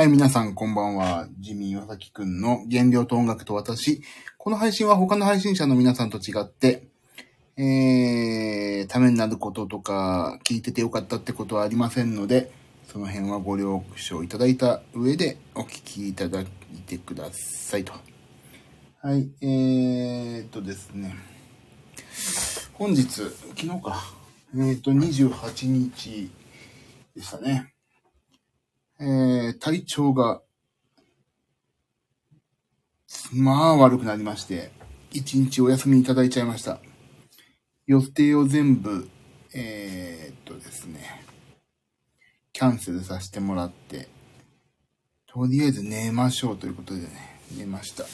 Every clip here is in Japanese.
はい、皆さんこんばんは。ジミー岩崎くんの原料と音楽と私。この配信は他の配信者の皆さんと違って、えー、ためになることとか、聞いててよかったってことはありませんので、その辺はご了承いただいた上でお聞きいただいてくださいと。はい、えーっとですね。本日、昨日か。えーっと、28日でしたね。えー、体調が、まあ悪くなりまして、一日お休みいただいちゃいました。予定を全部、えー、っとですね、キャンセルさせてもらって、とりあえず寝ましょうということでね、寝ました。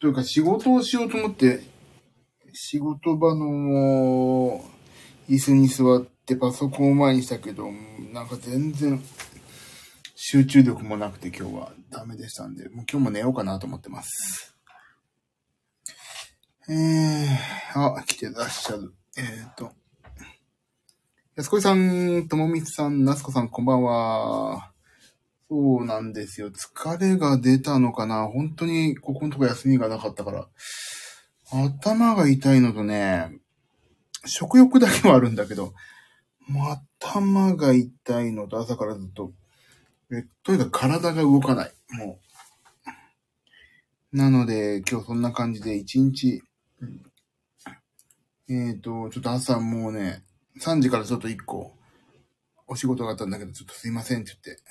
というか仕事をしようと思って、仕事場の椅子に座ってパソコンを前にしたけど、なんか全然集中力もなくて今日はダメでしたんで、もう今日も寝ようかなと思ってます。えー、あ、来てらっしゃる。えーと、安子さん、ともみつさん、なすこさん、こんばんは。そうなんですよ。疲れが出たのかな本当にここのとこ休みがなかったから。頭が痛いのとね、食欲だけはあるんだけど、頭が痛いのと朝からずっと、えとにかく体が動かない。もう。なので、今日そんな感じで一日、うんえっ、と、ちょっと朝もうね、3時からちょっと1個、お仕事があったんだけど、ちょっとすいませんって言って、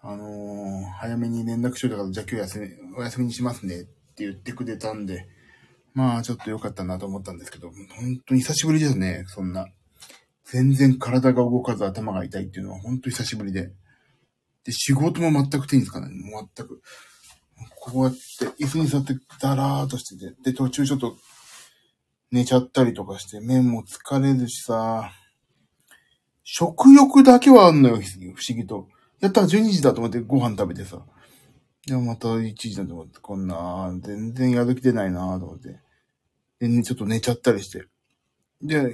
あのー早めに連絡しといたから、じゃあ今日休み、お休みにしますねって言ってくれたんで、まあちょっと良かったなと思ったんですけど、本当に久しぶりですね、そんな。全然体が動かず頭が痛いっていうのは本当に久しぶりで。で、仕事も全く手につかない。もう全く。こうやって椅子に座ってダラーとしてて、で、途中ちょっと寝ちゃったりとかして、目も疲れるしさ、食欲だけはあんのよ、不思議と。やったら12時だと思ってご飯食べてさ。でまた1時だと思って、こんな、全然やる気出ないなと思って。で、ね、ちょっと寝ちゃったりして。で、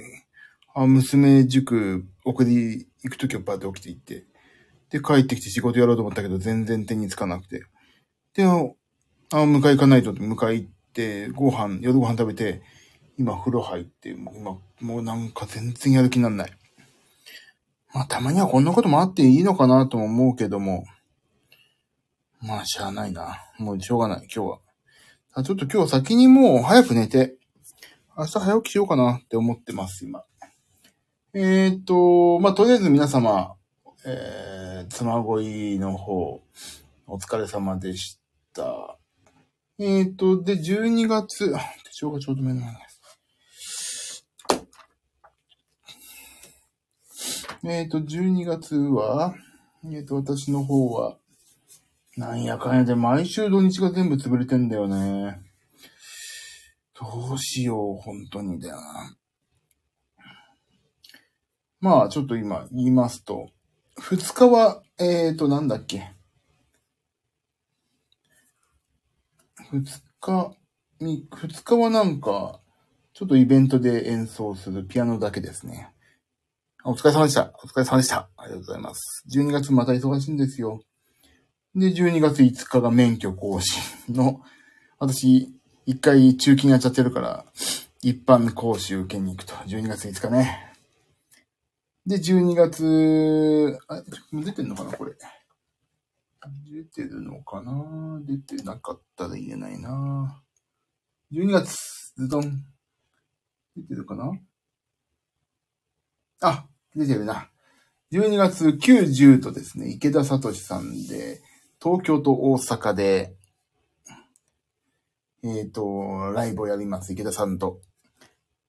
あ、娘塾送り行くときはバーって起きて行って。で、帰ってきて仕事やろうと思ったけど、全然手につかなくて。で、あ、迎え行かないとって迎え行って、ご飯、夜ご飯食べて、今風呂入って、もう今、もうなんか全然やる気になんない。まあ、たまにはこんなこともあっていいのかなとも思うけども、まあ、しゃあないな。もうしょうがない、今日は。あちょっと今日先にもう早く寝て、明日早起きしようかなって思ってます、今。えーと、まあ、とりあえず皆様、えー、妻恋の方、お疲れ様でした。えーと、で、12月、あ手帳がちょうど目の前です。えーと、12月は、えーと、私の方は、なんやかんやで毎週土日が全部潰れてんだよね。どうしよう、本当にだよな。まあ、ちょっと今言いますと、二日は、えーと、なんだっけ？二日、み二日はなんか、ちょっとイベントで演奏するピアノだけですね。お疲れ様でした。お疲れ様でした。ありがとうございます。12月また忙しいんですよ。で、12月5日が免許更新の、私、一回中勤やっちゃってるから、一般講習受けに行くと。12月5日ね。で、12月、あ、出てんのかなこれ。出てるのかな出てなかったら言えないな12月、ズドン。出てるかなあ、出てるな。12月9、10とですね、池田聡さんで、東京と大阪で、えっ、と、ライブをやります、池田さんと。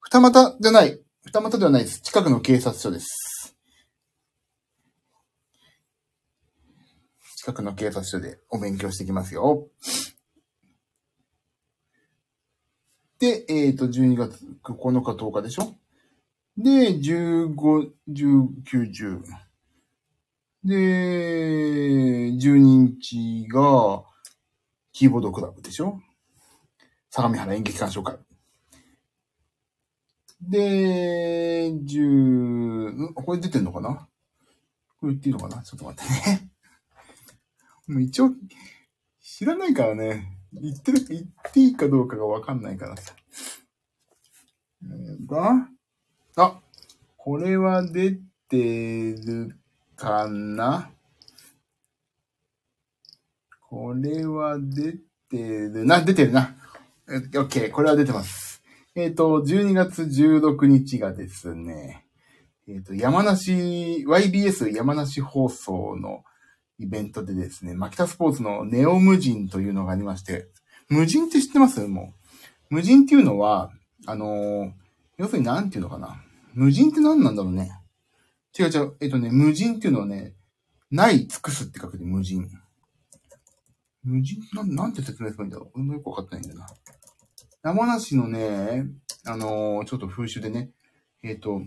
二股じゃない。二股ではないです。近くの警察署です。近くの警察署でお勉強してきますよ。で、えっ、と、12月9日10日でしょ？で、15、19、10。で、12日が、キーボードクラブでしょ？相模原演劇鑑賞会。で、10、これ出てんのかな？これ言っていいのかな？ちょっと待ってね。もう一応、知らないからね。言ってる、言っていいかどうかがわかんないからさ。えーと、あ、これは出てるかな？これは出てるな、出てるな。え OK、これは出てます。えっ、と、12月16日がですね、えっ、と、山梨、YBS 山梨放送のイベントでですね、マキタスポーツのネオ無人というのがありまして、無人って知ってます？もう。無人っていうのは、あのー要するに何ていうのかな？無人って何なんだろうね？違う違う。えっ、とね、無人っていうのはね、ない、尽くすって書くで無人。無人？なん、なんて説明すればいいんだろう？俺もよくわかってないんだよな。山梨のね、あのーちょっと風習でね、えっ、と、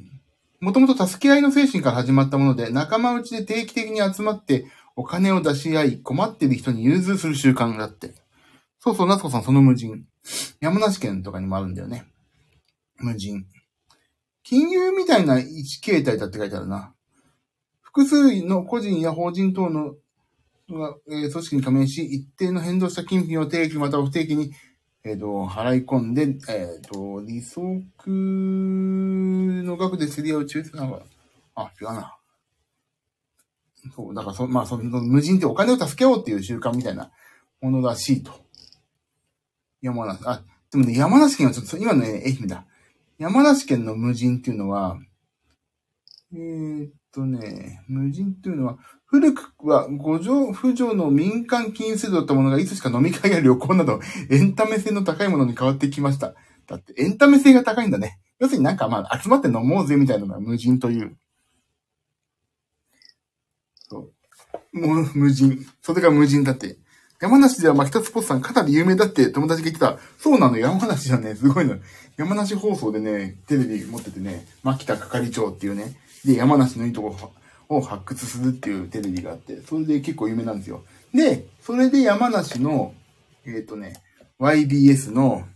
もともと助け合いの精神から始まったもので、仲間内で定期的に集まってお金を出し合い、困っている人に融通する習慣があって。そうそう、夏子さんその無人。山梨県とかにもあるんだよね。無人。金融みたいな一形態だって書いてあるな。複数の個人や法人等の、えー組織に加盟し、一定の変動した金品を定期または不定期に、えっ、と、払い込んで、えっ、と、利息の額で競り合う中立なのか。あ、違うな。そう、だからそ、まあ、その、無人ってお金を助けようっていう習慣みたいなものらしいと。山梨、あ、でもね、山梨県はちょっと、今のね、愛媛だ。山梨県の無人っていうのは、えーっとね、無人っていうのは、古くは五条、不条の民間金融制度だったものがいつしか飲み会や旅行など、エンタメ性の高いものに変わってきました。だって、エンタメ性が高いんだね。要するになんかまあ、集まって飲もうぜみたいなのが無人という。そう。もう無人。それが無人だって。山梨では牧田スポーツさんかなり有名だって友達が言ってた。そうなの、山梨はね、すごいの。山梨放送でね、テレビ持っててね、牧田係長っていうね、で、山梨のいいとこを発掘するっていうテレビがあって、それで結構有名なんですよ。で、それで山梨の、えっ、とね、YBS の、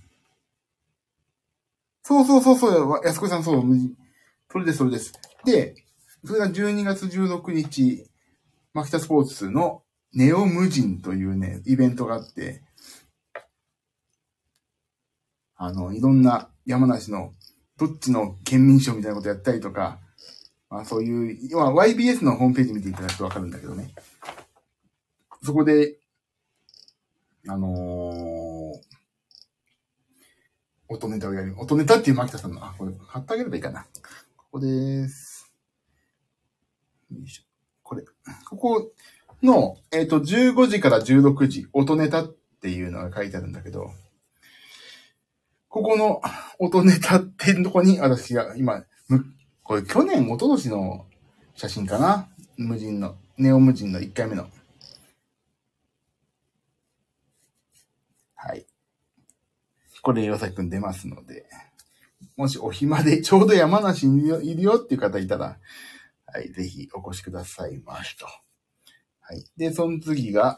そうそうそうそう、安子さんそう、無人それで、それです。で、それが12月16日、マキタスポーツのネオ無人というね、イベントがあって、あの、いろんな山梨のどっちの県民賞みたいなことやったりとか、まあそういう、要は YBS のホームページ見ていただくとわかるんだけどね。そこで、あのー、音ネタをやる。音ネタっていう牧田さんの、あ、これ貼ってあげればいいかな。ここです。よいしょ。これ。ここの、えっ、と、15時から16時、音ネタっていうのが書いてあるんだけど、ここの音ネタっていうとこに私が今、むこれ去年、一昨年の写真かな？無人の、ネオ無人の1回目の。はい。これ、岩崎くん出ますので、もしお暇でちょうど山梨にいるよっていう方いたら、はい、ぜひお越しくださいましと。はい。で、その次が、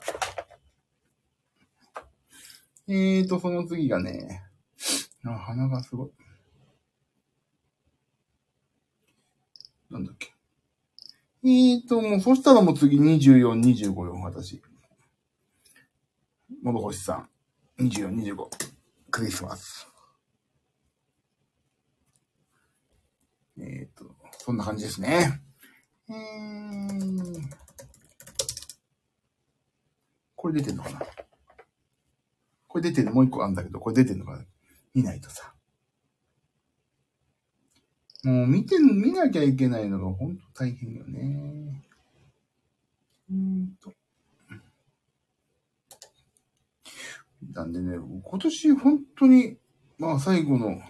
えーと、その次がね、あ、鼻がすごい。なんだっけ。えーと、もう、そしたらもう次24、25よ、私。諸星さん。24、25。クリスマス。えーと、そんな感じですね。えー、これ出てんのかな？これ出てんの？もう一個あるんだけど、これ出てんのかな？見ないとさ。もう見て、見なきゃいけないのがほんと大変よね。うーんと。なんでね、今年本当に、まあ最後の、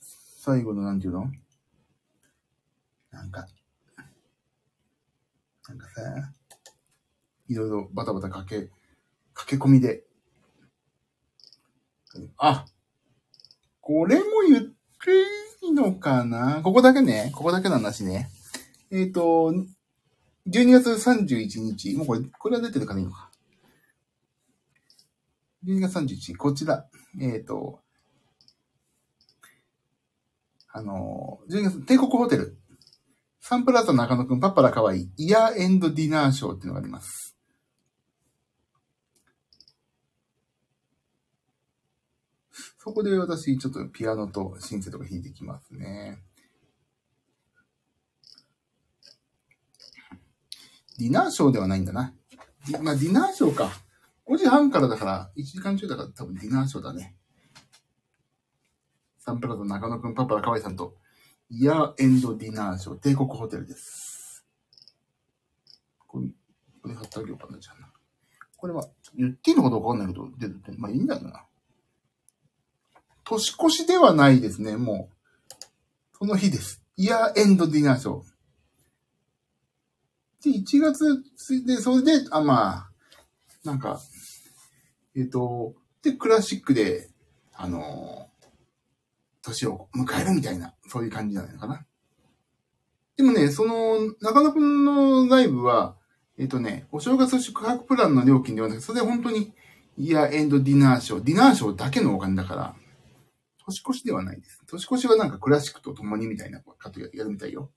最後のなんていうの？なんか、なんかさ、いろいろバタバタかけ、駆け込みで。あ、これも言っていいのかな？ここだけね、ここだけの話ね。えっ、と、12月31日、もうこれ、これは出てるからいいのか。12月31日、こちら。えっ、と、あの、12月、帝国ホテル、サンプラザ中野くん、パッパラかわいい、イヤーエンドディナーショーっていうのがあります。そこで私、ちょっとピアノとシンセとか弾いてきますね。ディナーショーではないんだな。まあ、ディナーショーか。5時半からだから、1時間中だから多分ディナーショーだね。サンプラザ中野くん、パッパラかわいさんと、イヤーエンドディナーショー、帝国ホテルです。これ、これ貼ってあげようかな、じゃあな。これは、言っていいのかどうかわかんないけど、出てて、まあいいんだよな。年越しではないですね、もう。その日です。イヤーエンドディナーショー。で、1月で、それで、あ、まあ、なんか、えっ、と、で、クラシックで、あの年を迎えるみたいな、そういう感じじゃないのかな。でもね、その、中野くんのライブは、えっ、とね、お正月宿泊プランの料金ではなくて、それで本当に、イヤーエンドディナーショー、ディナーショーだけのお金だから、年越しではないです。年越しはなんかクラシックと共にみたいなことやるみたいよ。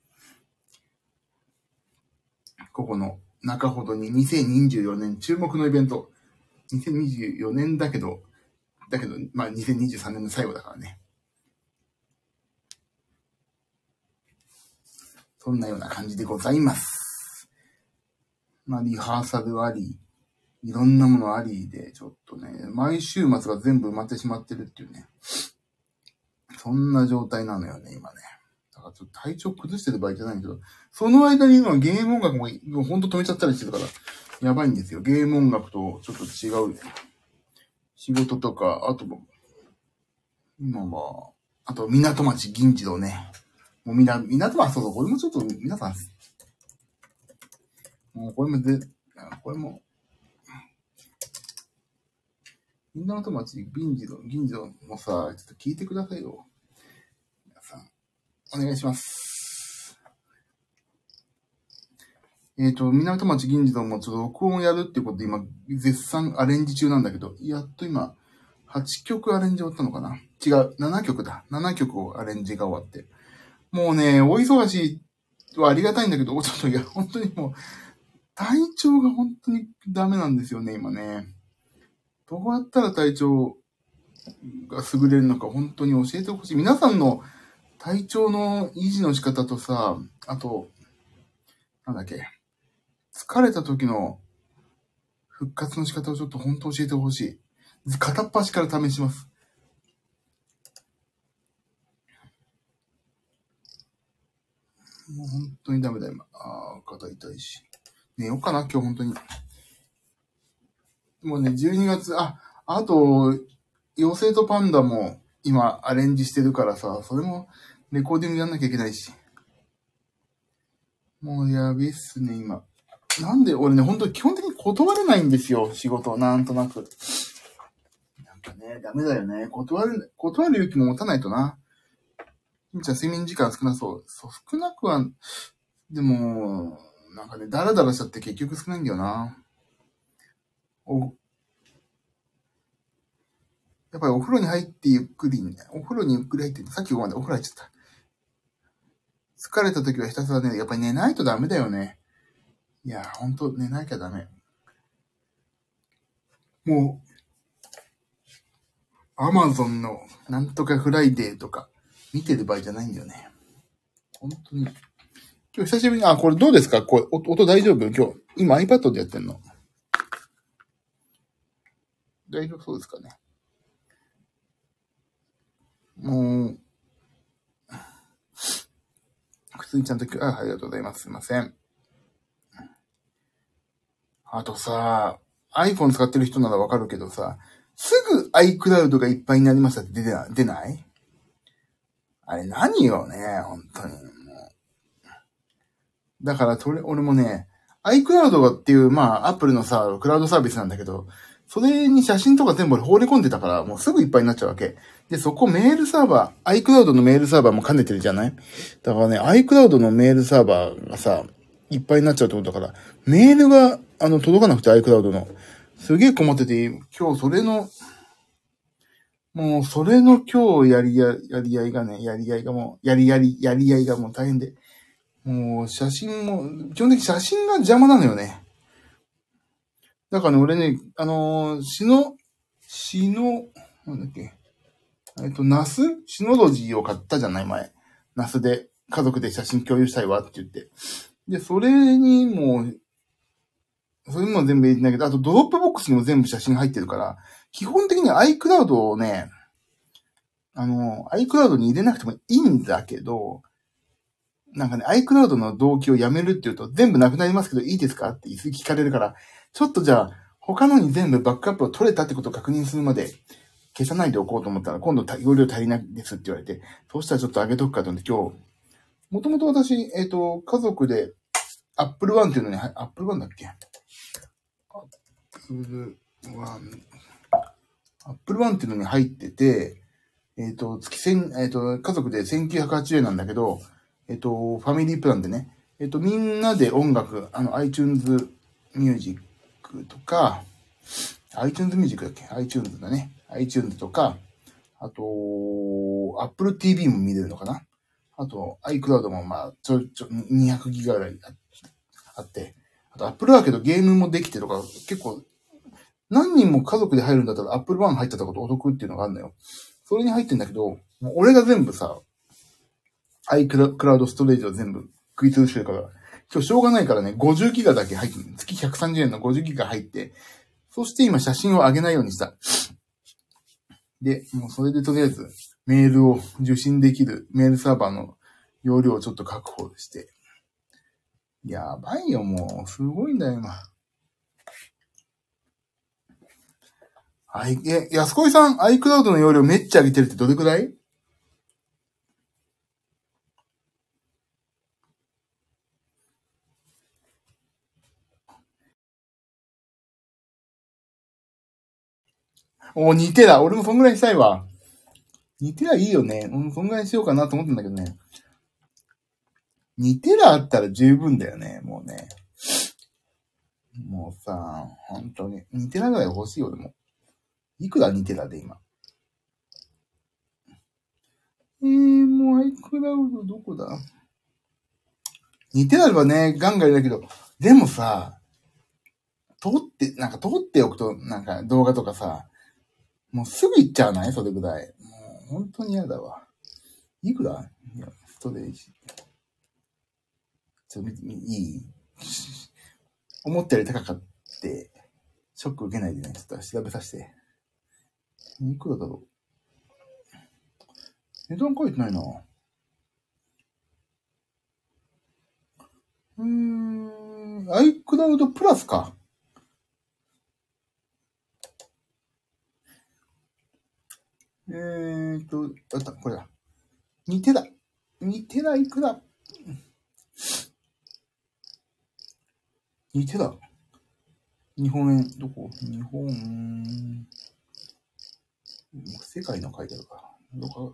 ここの中ほどに2024年注目のイベント。2024年だけど、だけど、まあ2023年の最後だからね。そんなような感じでございます。まあリハーサルあり、いろんなものありで、ちょっとね、毎週末が全部埋まってしまってるっていうね。そんな状態なのよね、今ね。だからちょっと体調崩してる場合じゃないけど、その間に今ゲーム音楽もほんと止めちゃったりしてるから、やばいんですよ。ゲーム音楽とちょっと違う。ね仕事とか、あとも、今は、あと港町銀次郎ね。もうみな、港町、そうそう、これもちょっと皆さん、もうこれもで、これも、港町銀次郎、銀次郎もさ、ちょっと聞いてくださいよ。皆さん、お願いします。えっ、と、港町銀次郎もちょっと録音やるっていうことで今、絶賛アレンジ中なんだけど、やっと今、8曲アレンジ終わったのかな違う、7曲だ。7曲をアレンジが終わって。もうね、お忙しいはありがたいんだけど、ちょっといや、本当にもう、体調が本当にダメなんですよね、今ね。どうやったら体調が優れるのか本当に教えてほしい。皆さんの体調の維持の仕方とさ、あと、なんだっけ、疲れた時の復活の仕方をちょっと本当教えてほしい。片っ端から試します。もう本当にダメだ、今。ああ、肩痛いし。寝ようかな、今日本当に。もうね、12月、あ、あと、妖精とパンダも今アレンジしてるからさ、それもレコーディングやんなきゃいけないし。もうやべえっすね、今。なんで俺ね、本当に基本的に断れないんですよ、仕事、なんとなく。なんかね、ダメだよね。断る、断る勇気も持たないとな。みちゃん睡眠時間少なそう。そう、少なくは、でも、なんかね、ダラダラしちゃって結局少ないんだよな。お、やっぱりお風呂に入ってゆっくり、お風呂にゆっくり入って、さっきここまでお風呂入っちゃった。疲れた時はひたすらね、やっぱり寝ないとダメだよね。いや、ほんと寝なきゃダメ。もう、アマゾンのなんとかフライデーとか見てる場合じゃないんだよね。本当に。今日久しぶりに、あ、これどうですか？これ、音音大丈夫？今日。今 iPad でやってんの？大丈夫そうですかね？もう、普通にちゃんと、あ、ありがとうございます。すいません。あとさ、iPhone 使ってる人ならわかるけどさ、すぐ iCloud がいっぱいになりましたって出てな出ない？あれ何よね、本当に。もうだから、とれ、俺もね、iCloud っていう、まあ、Apple のさ、クラウドサービスなんだけど、それに写真とか全部放り込んでたから、もうすぐいっぱいになっちゃうわけ。で、そこメールサーバー、iCloud のメールサーバーも兼ねてるじゃない？だからね、iCloud のメールサーバーがさ、いっぱいになっちゃうってことだから、メールが、あの、届かなくて iCloud の。すげえ困ってて、今日それの、もうそれの今日やりや、やり合いがね、やり合いがもう、やりやり、やり合いがもう大変で。もう写真も、基本的に写真が邪魔なのよね。だからね、俺ね、あのー、シノ、シノ、なんだっけ。えっと、ナスシノロジーを買ったじゃない前。ナスで家族で写真共有したいわって言って。で、それにもう、それにも全部入れてないけど、あとドロップボックスにも全部写真入ってるから、基本的に iCloud をね、あの、iCloud に入れなくてもいいんだけど、なんかね、iCloud の同期をやめるって言うと、全部なくなりますけどいいですかって聞かれるから、ちょっとじゃあ、他のに全部バックアップを取れたってことを確認するまで、消さないでおこうと思ったら、今度容量足りないですって言われて、そうしたらちょっと上げとくかと思って今日、もともと私、えっ、ー、と、家族で、Apple One っていうのに、Apple One だっけ ?Apple One、Apple One っていうのに入ってて、えっ、ー、と、月千、えっ、ー、と、家族で1980円なんだけど、えっ、と、ファミリープランでね、えっ、と、みんなで音楽、あの、iTunes Music とか、iTunes Music だっけ ?iTunes だね。iTunes とか、あと、Apple TV も見れるのかな？あと、iCloud もまあ、ちょ、ちょ、200ギガぐらいあって、あと Apple だけどゲームもできてとか、結構、何人も家族で入るんだったら Apple One 入ってたことお得っていうのがあるのよ。それに入ってんだけど、俺が全部さ、iCloud ストレージを全部食い潰してるから、今日しょうがないからね、50ギガだけ入って、月130円の50ギガ入って、そして今写真を上げないようにした。で、もうそれでとりあえずメールを受信できるメールサーバーの容量をちょっと確保して。やばいよ、もう。すごいんだよ、今。はい、え、安子さん、iCloud の容量めっちゃ上げてるってどれくらい？お、2テラ。俺もそんぐらいしたいわ。2テラいいよね。うん、そんぐらいしようかなと思ってんだけどね。2テラあったら十分だよね、もうね。もうさ、本当に。2テラぐらい欲しいよ、でも。いくら2テラで今？えー、もう iCloud どこだ ?2 テラはね、ガンガンだけど、でもさ、撮って、なんか撮っておくと、なんか動画とかさ、もうすぐ行っちゃわない？それぐらい。もう本当に嫌だわ。いくら？いや、ストレージ。ちょっといい？思ったより高かって、ショック受けないでね、ちょっと調べさせて。いくらだろう？値段書いてないな。うーん、iCloud プラスか。えーと、あった、これだ。2テラ。2テラいくら ?2 テラ。日本円、どこ？日本、世界の書いてあるか。どこ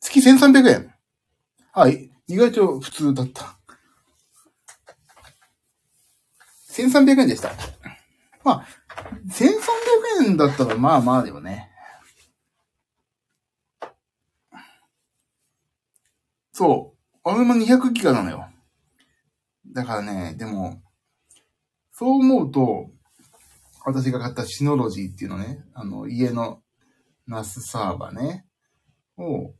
月1300円。はい。意外と普通だった。1300円でした。まあ、1300円だったらまあまあでもね。そう。俺も200ギガなのよ。だからね、でも、そう思うと、私が買ったシノロジーっていうのね、あの、家のナスサーバーね、を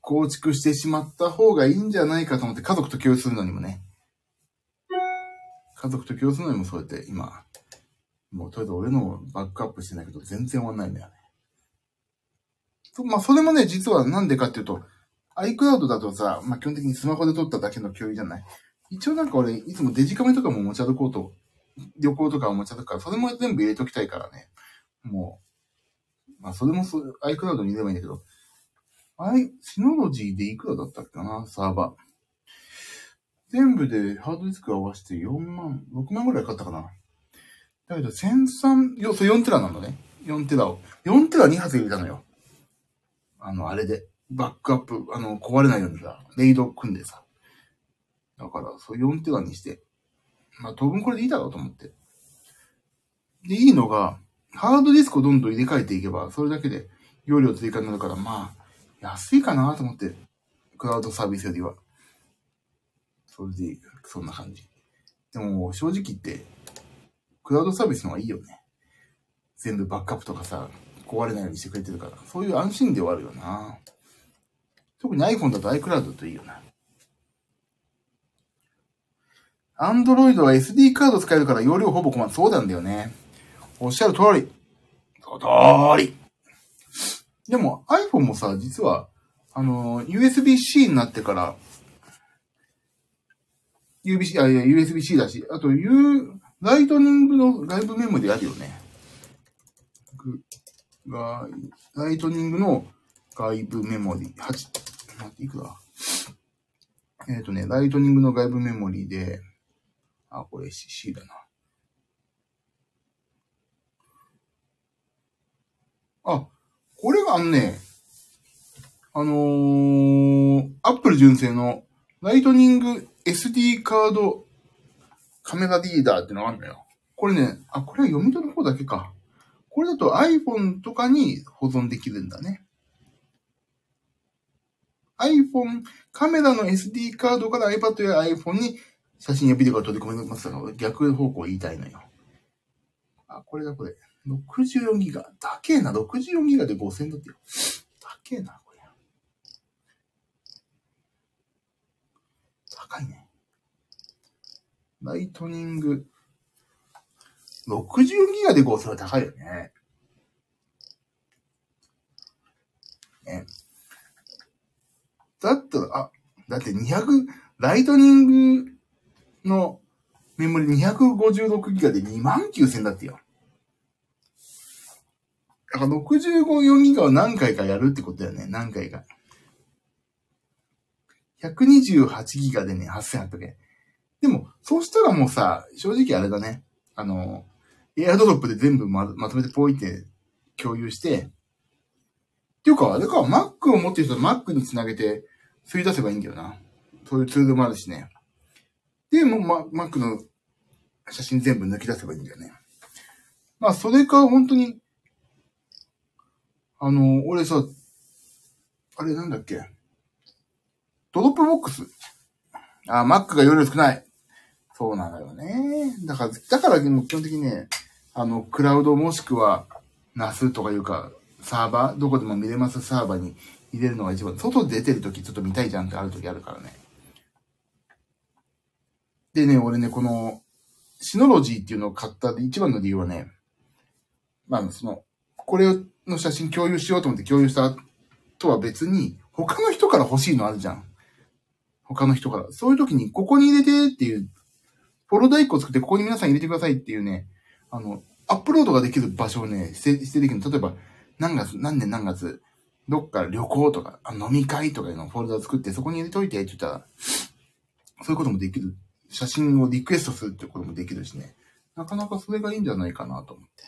構築してしまった方がいいんじゃないかと思って家族と共有するのにもね、家族と共有するのにもそうやって今、もうとりあえず俺のバックアップしてないけど全然終わんないんだよね。そまあそれもね、実はなんでかっていうと、iCloud だとさ、まあ、基本的にスマホで撮っただけの共有じゃない？一応なんか俺、いつもデジカメとかも持ち歩こうと、旅行とかも持ち歩くから、それも全部入れときたいからね。もう、まあ、それもそう、iCloud に入れればいいんだけど、アイ、シノロジーでいくらだったっけかな、サーバー。全部でハードディスク合わせて4万、6万ぐらい買ったかな。だけど、1003、よ、それ4テラなんだね。4テラを。4テラ2発入れたのよ。あの、あれで。バックアップ、あの、壊れないようにさ、レイド組んでさ。だから、そう4テラにして、まあ当分これでいいだろうと思って。で、いいのが、ハードディスクをどんどん入れ替えていけば、それだけで容量追加になるから、まあ、安いかなと思って、クラウドサービスよりは。それでいい、そんな感じ。でも、正直言って、クラウドサービスの方がいいよね。全部バックアップとかさ、壊れないようにしてくれてるから。そういう安心ではあるよな。特に iPhone だと iCloud だといいよな。Android は SD カード使えるから容量ほぼ困る。そうなんだよね。おっしゃる通り。その通り。でも iPhone もさ、実は、あの、USB-C になってから、USB-C、あ、いや、USB-C だし、あと、U、ライトニングの外部メモリあるよね。が、ライトニングの外部メモリ、8、待って、いくら？えっ、ー、とね、ライトニングの外部メモリで、あ、これ C だな。あ、これがあのね、あのー、アップル純正のライトニング SD カードカメラリーダーってのがあるのよ。これね、あ、これは読み取る方だけか。これだと iPhone とかに保存できるんだね。iPhone、カメラの SD カードから iPad や iPhone に写真やビデオが取り込めますが、逆方向言いたいのよ。あ、これだこれ。64ギガ。だけえな。64ギガで5000だってよ。だけな、これ。高いね。ライトニング。64ギガで5000は高いよね。ね。だったら、あ、だって200、ライトニングのメモリ256ギガで2万9000だってよ。だから65、ギガを何回かやるってことだよね。何回か。128ギガでね、8800円。でも、そうしたらもうさ、正直あれだね。あの、エアドロップで全部ままとめてポイって共有して、っていうか、あれか、Mac を持ってる人は Mac につなげて、吸い出せばいいんだよな。そういうツールもあるしね。で、もう、ま、Mac の写真全部抜き出せばいいんだよね。まあ、それか、本当に、あの、俺さ、あれなんだっけ？ドロップボックス？あ、Mac が容量少ない。そうなのよね。だから、だからも基本的にね、あの、クラウドもしくは NAS とかいうか、サーバー、どこでも見れますサーバーに入れるのが一番、外出てるときちょっと見たいじゃんってあるときあるからね。でね、俺ね、この、シノロジーっていうのを買った一番の理由はね、まあ、その、これをの写真共有しようと思って共有したとは別に、他の人から欲しいのあるじゃん。他の人から。そういう時に、ここに入れてっていう、フォロダ1個作ってここに皆さん入れてくださいっていうね、あの、アップロードができる場所をね、して、してできる。例えば、何月、何年何月、どっか旅行とか、飲み会とかいうのフォルダを作って、そこに入れといてって言ったら、そういうこともできる写真をリクエストするってこともできるしね。なかなかそれがいいんじゃないかなと思って。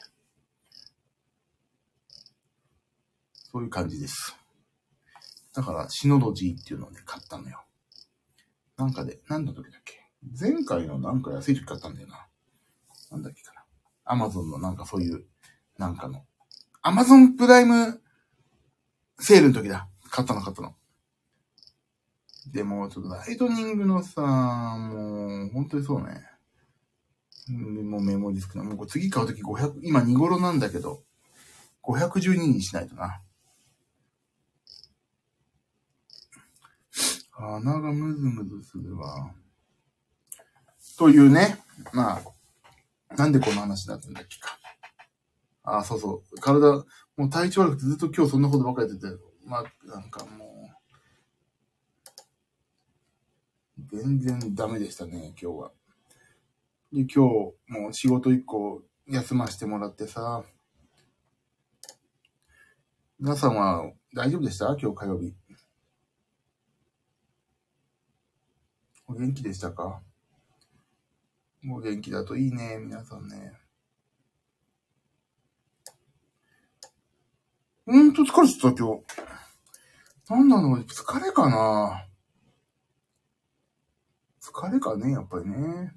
そういう感じです。だから、シノロジーっていうのをね、買ったのよ。なんかで、何の時だっけ？前回のなんか安い時買ったんだよな。なんだっけかな。アマゾンのなんかそういう、なんかの。アマゾンプライムセールの時だ。買ったの買ったの。でも、ちょっとライトニングのさ、もう、本当にそうね。もうメモリ少ない。もう次買うとき500、今2頃なんだけど、512にしないとな。鼻がムズムズするわ。というね。まあ、なんでこの話だったんだっけか。ああ、そうそう。体、もう体調悪くてずっと今日そんなことばっかりやってて、まあ、なんかもう、全然ダメでしたね、今日は。で、今日、もう仕事一個休ませてもらってさ、皆さんは大丈夫でした？今日火曜日。お元気でしたか？お元気だといいね、皆さんね。ほんと疲れてた、今日。なんなの疲れかな？疲れかね、やっぱりね。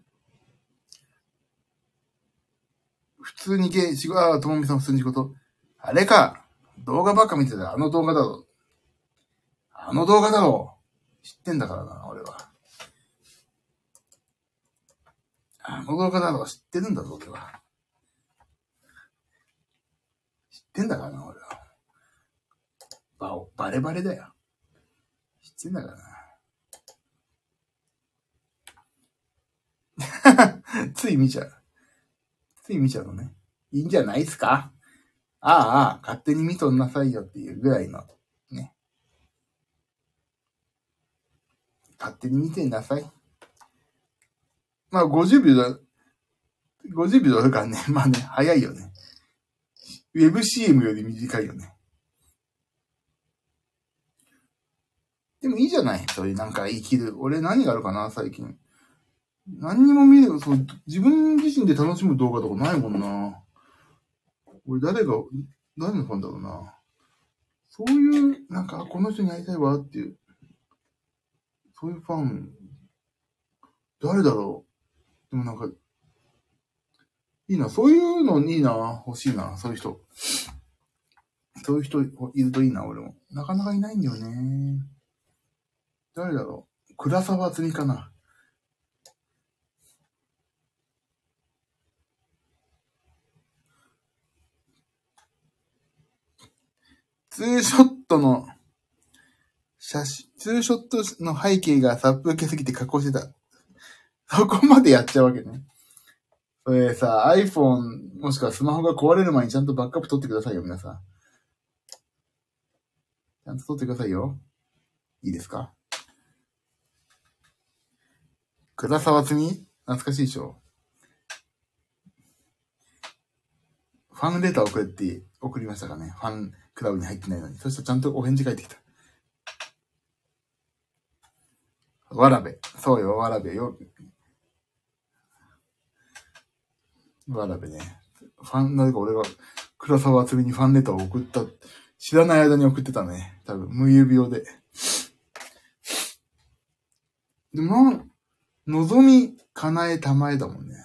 普通にゲ仕事、あ、ともみさん普通に仕事。あれか動画ばっか見てたあの動画だろ。あの動画だろ。知ってんだからな、俺は。あの動画だとか知ってるんだぞ、俺は。知ってんだからな、俺は。ババレバレだよ。知ってんだからな。つい見ちゃう。つい見ちゃうのね。いいんじゃないっすか？ああ、ああ、勝手に見とんなさいよっていうぐらいの、ね。勝手に見てんなさい。まあ、50秒だ、50秒だからね、まあね、早いよね。ウェブ CM より短いよね。でもいいじゃない？そういうなんか生きる。俺何があるかな？最近。何にも見る、そう、自分自身で楽しむ動画とかないもんな。俺誰が、誰のファンだろうな。そういう、なんか、この人に会いたいわっていう、そういうファン、誰だろう？でもなんか、いいな、そういうのいいな、欲しいな、そういう人。そういう人いるといいな、俺も。なかなかいないんだよね。誰だろう。倉沢つみかな。ツーショットの写真、ツーショットの背景が殺風景すぎて加工してた。そこまでやっちゃうわけね。それさ、iPhone もしくはスマホが壊れる前にちゃんとバックアップ取ってくださいよ、皆さん。ちゃんと取ってくださいよ。いいですか？倉沢つみ懐かしいでしょ？ファンレター送れって送りましたかね？ファンクラブに入ってないのに。そしたらちゃんとお返事返ってきた。わらべ。そうよ、わらべよ。わらべね。ファン、なぜか俺が倉沢厚みにファンレターを送った。知らない間に送ってたね。多分、無指病で。でも、望み、叶え、たまえだもんね。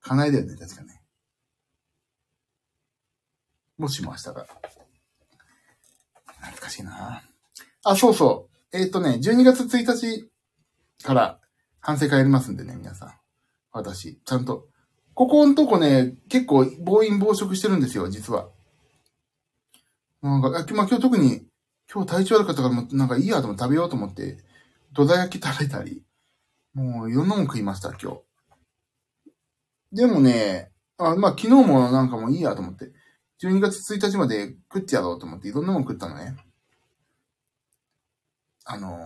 叶えだよね、確かね。もしも明日が。懐かしいなあ、そうそう。えっ、ー、とね、12月1日から反省会やりますんでね、皆さん。私、ちゃんと。ここのとこね、結構暴飲暴食してるんですよ、実は。なんか、まあ、今日特に、今日体調悪かったから、なんかいいやと思って食べようと思って、土台焼き食べたり、もういろんなもん食いました、今日。でもね、あまあ昨日もなんかもういいやと思って。12月1日まで食ってやろうと思っていろんなもん食ったのね。あの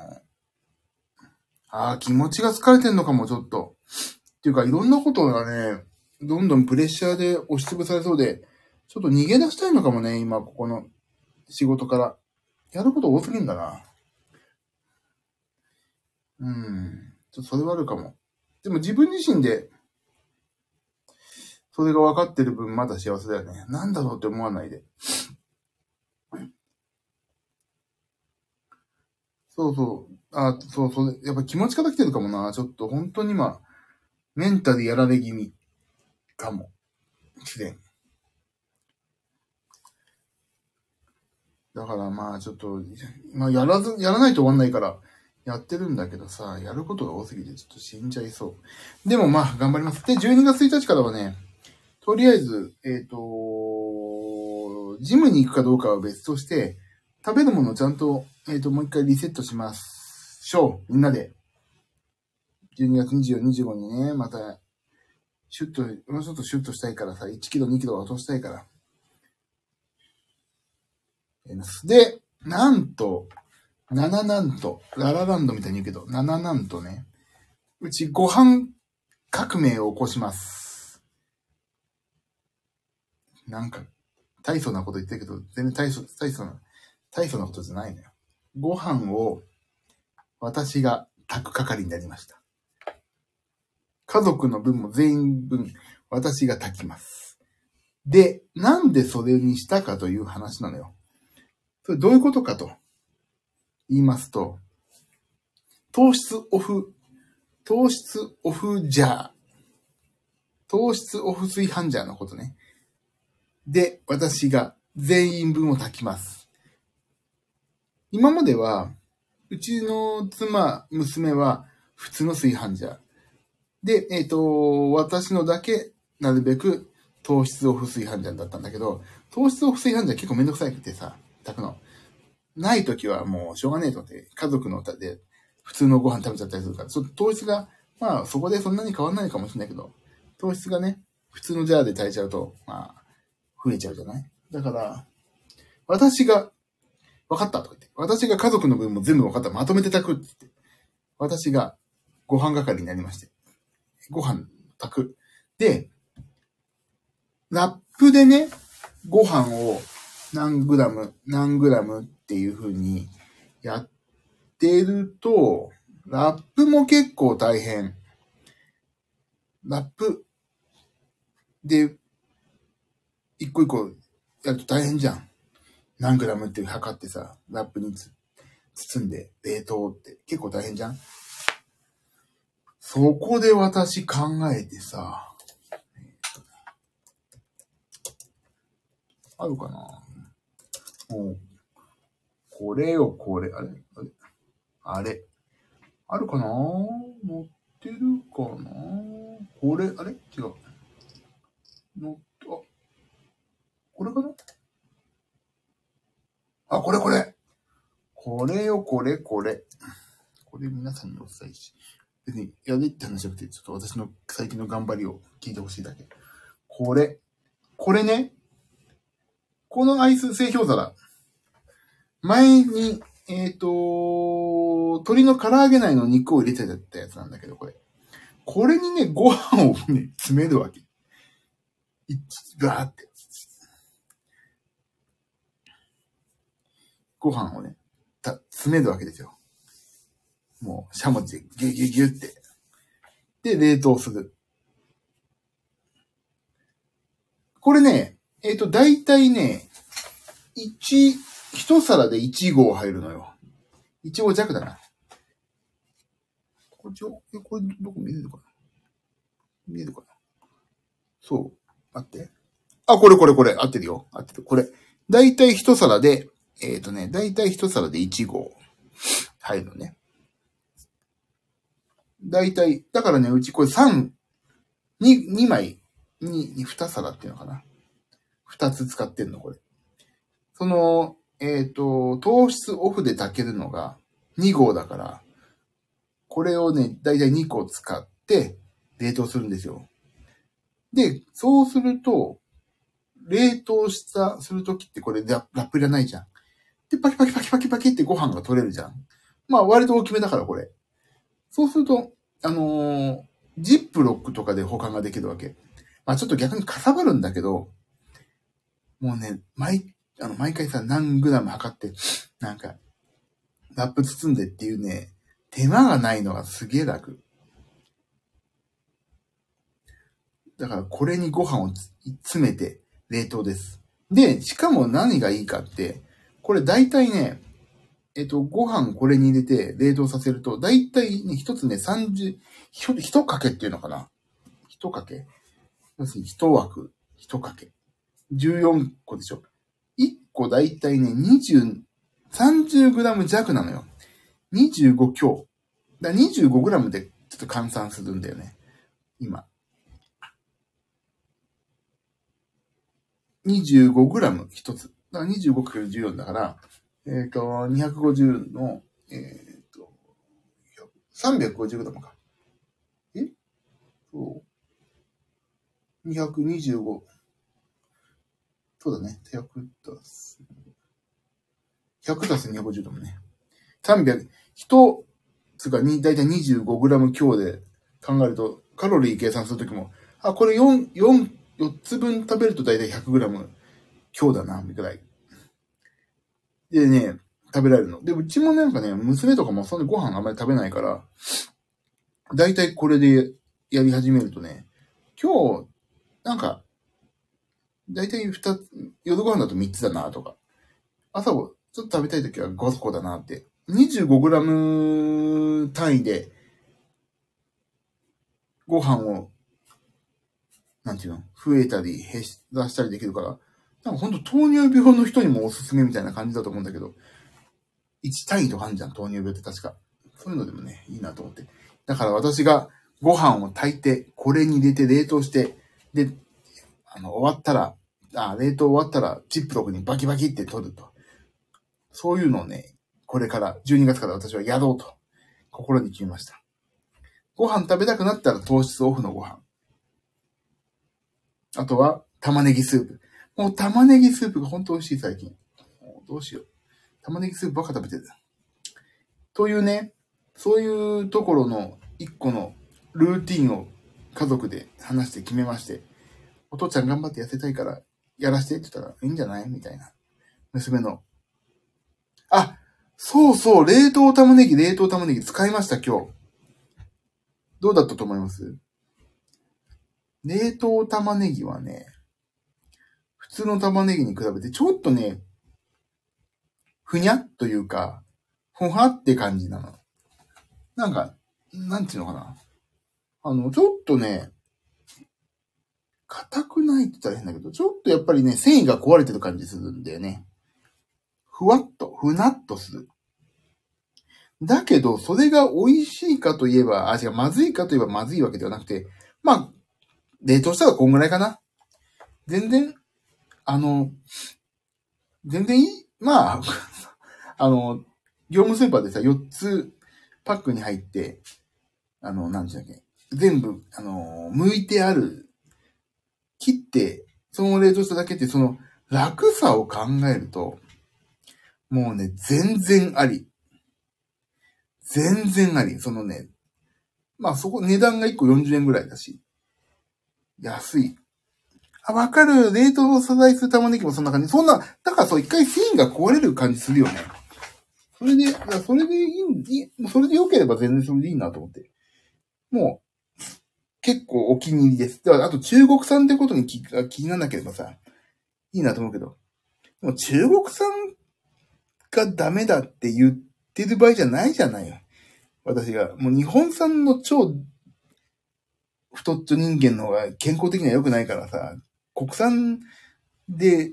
ああ、気持ちが疲れてんのかも、ちょっと。っていうか、いろんなことがね、どんどんプレッシャーで押しつぶされそうで、ちょっと逃げ出したいのかもね、今、ここの仕事から。やること多すぎんだな。うん。ちょっとそれはあるかも。でも自分自身でそれが分かってる分まだ幸せだよね。なんだろうって思わないで。そうそう。あ、そうそう。やっぱ気持ちから来てるかもな。ちょっと本当に今、メンタルやられ気味かも。すでに。だからまあちょっと、まあやらず、やらないと終わんないから、やってるんだけどさ、やることが多すぎてちょっと死んじゃいそう。でもまあ頑張ります。で、12月1日からはね、とりあえず、えっ、ー、と、ジムに行くかどうかは別として、食べるものをちゃんと、えっ、ー、と、もう一回リセットしましょう。みんなで。12月24、25にね、また、シュッと、もうちょっとシュッとしたいからさ、1キロ、2キロ落としたいから。で、なんと、7なんと、ララランドみたいに言うけど、7なんとね、うちご飯革命を起こします。なんか、大層なこと言ってるけど、全然大層、大層な、大層なことじゃないのよ。ご飯を私が炊く係になりました。家族の分も全員分私が炊きます。で、なんでそれにしたかという話なのよ。それどういうことかと言いますと、糖質オフ、糖質オフジャー、糖質オフ炊飯ジャーのことね。で、私が全員分を炊きます。今までは、うちの妻、娘は普通の炊飯ジャー。で、えっ、と、私のだけ、なるべく糖質オフ炊飯ジャンだったんだけど、糖質オフ炊飯ジャン結構めんどくさいくてさ、炊くの。ない時はもうしょうがねえと思って、家族の歌で普通のご飯食べちゃったりするから、ちょっと糖質が、まあそこでそんなに変わんないかもしれないけど、糖質がね、普通のジャーで炊いちゃうと、まあ、増えちゃうじゃない？だから、私が、分かったとか言って、私が家族の分も全部分かった、まとめて炊くって言って、私がご飯係になりまして、ご飯炊く。で、ラップでね、ご飯を何グラム、何グラムっていう風にやってると、ラップも結構大変。ラップで、一個一個やると大変じゃん。何グラムって測ってさ、ラップに包んで冷凍って結構大変じゃん。そこで私考えてさ、あるかな。もう、これよ、これ、あれ？あれ？あれ？あるかな？乗ってるかな？これ、あれ？違う。乗って、あ、これかな？あ、これこれ。これよ、これ、これ。これ皆さんにお伝えし。別にやれって話じゃなくて、ちょっと私の最近の頑張りを聞いてほしいだけ。これ。これね。このアイス製氷皿。前に、えっ、と、鶏の唐揚げ内の肉を入れてたやつなんだけど、これ。これにね、ご飯をね、詰めるわけ。いガーって。ご飯をね、た、詰めるわけですよ。もう、しゃもじでギュギュギュって。で、冷凍する。これね、えっ、と、だいたいね、一、一皿で1合入るのよ。1合弱だな。これ、ちょえこれ、どこ見えるかな？見えるかな？そう。待って。あ、これこれこれ。合ってるよ。合ってる。これ。だいたい一皿で、えっ、とね、だいたい一皿で1合入るのね。だいたい、だからね、うちこれ3、2、2枚、2、2皿っていうのかな。2つ使ってんの、これ。その、えっ、と、糖質オフで炊けるのが2合だから、これをね、だいたい2個使って冷凍するんですよ。で、そうすると、冷凍した、するときってこれララップいらないじゃん。で、パキパキパキパキパキってご飯が取れるじゃん。まあ割と大きめだからこれ。そうすると、あのージップロックとかで保管ができるわけ。まあちょっと逆にかさばるんだけど、もうね、毎、あの、毎回さ、何グラム測って、なんか、ラップ包んでっていうね、手間がないのがすげえ楽。だからこれにご飯を詰めて冷凍です。で、しかも何がいいかって、これ大体ね、えっと、ご飯これに入れて冷凍させると、大体ね、一つね、30、ひと一かけっていうのかな一かけ要するに一枠、一かけ。14個でしょ ?1 個大体ね、20、30グラム弱なのよ。25強。だから25グラムでちょっと換算するんだよね。今。25グラム一つ。だから 25×14 だから、えっ、と、250の、えっ、と、350グラムか。え？そう。225。そうだね。100たす。100たす250だもんね。300、一つがに、だいたい25グラム強で考えると、カロリー計算するときも、あ、これ4、4、4つ分食べるとだいたい100グラム強だな、みたい。でね、食べられるの。で、うちもなんかね、娘とかもそんなご飯あんまり食べないから、だいたいこれでやり始めるとね、今日、なんか、だいたい二つ、夜ご飯だと3つだなとか、朝をちょっと食べたいときは5個だなって、25グラム単位で、ご飯を、なんていうの、増えたり、減らしたりできるから、なんかほんと糖尿病の人にもおすすめみたいな感じだと思うんだけど、1単位とかあるじゃん、糖尿病って確か。そういうのでもね、いいなと思って。だから私がご飯を炊いて、これに入れて冷凍して、で、あの、終わったら、あ、冷凍終わったら、ジップロックにバキバキって取ると。そういうのをね、これから、12月から私はやろうと、心に決めました。ご飯食べたくなったら糖質オフのご飯。あとは、玉ねぎスープ。もう玉ねぎスープが本当美味しい最近。うどうしよう。玉ねぎスープばっか食べてる。というね、そういうところの一個のルーティンを家族で話して決めまして、お父ちゃん頑張って痩せたいからやらせてって言ったらいいんじゃないみたいな。娘の。あ、そうそう、冷凍玉ねぎ、冷凍玉ねぎ使いました今日。どうだったと思います？冷凍玉ねぎはね、通の玉ねぎに比べてちょっとね、ふにゃっというか、ほはって感じなの。なんか、なんていうのかな。あの、ちょっとね、硬くないって言ったら変だけど、ちょっとやっぱりね、繊維が壊れてる感じするんだよね。ふわっと、ふなっとする。だけど、それが美味しいかといえば、あ、違う、まずいかといえばまずいわけではなくて、まあ、冷凍したらこんぐらいかな。全然、あの、全然いい？まあ、あの、業務スーパーでさ、4つパックに入って、あの、なんていうだっけ、全部、あの、剥いてある、切って、その冷凍しただけって、その楽さを考えると、もうね、全然あり。全然あり。そのね、まあそこ値段が1個40円ぐらいだし、安い。あ、わかる。冷凍の素材する玉ねぎもそんな感じ。そんな、だからそう、一回繊維が壊れる感じするよね。それで、それでいい、いいそれで良ければ全然それでいいなと思って。もう、結構お気に入りです。だから、あと中国産ってことに気気にならなければさ、いいなと思うけど。でも中国産がダメだって言ってる場合じゃないじゃないよ。私が。もう日本産の超太っちょ人間の方が健康的には良くないからさ、国産で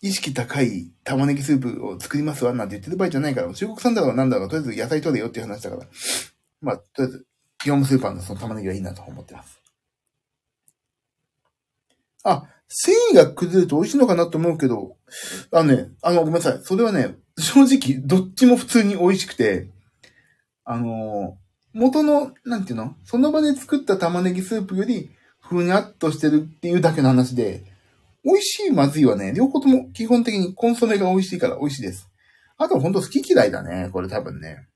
意識高い玉ねぎスープを作りますわなんて言ってる場合じゃないから、中国産だろうなんだろうとりあえず野菜取れよっていう話だから、まあ、とりあえず、業務スーパーのその玉ねぎはいいなと思ってます。あ、繊維が崩れると美味しいのかなと思うけど、あのね、あの、ごめんなさい。それはね、正直、どっちも普通に美味しくて、あの元の、なんていうの？その場で作った玉ねぎスープより、ふにゃっとしてるっていうだけの話で、美味しい、まずいはね、両方とも基本的にコンソメが美味しいから美味しいです。あとほんと好き嫌いだね、これ多分ね。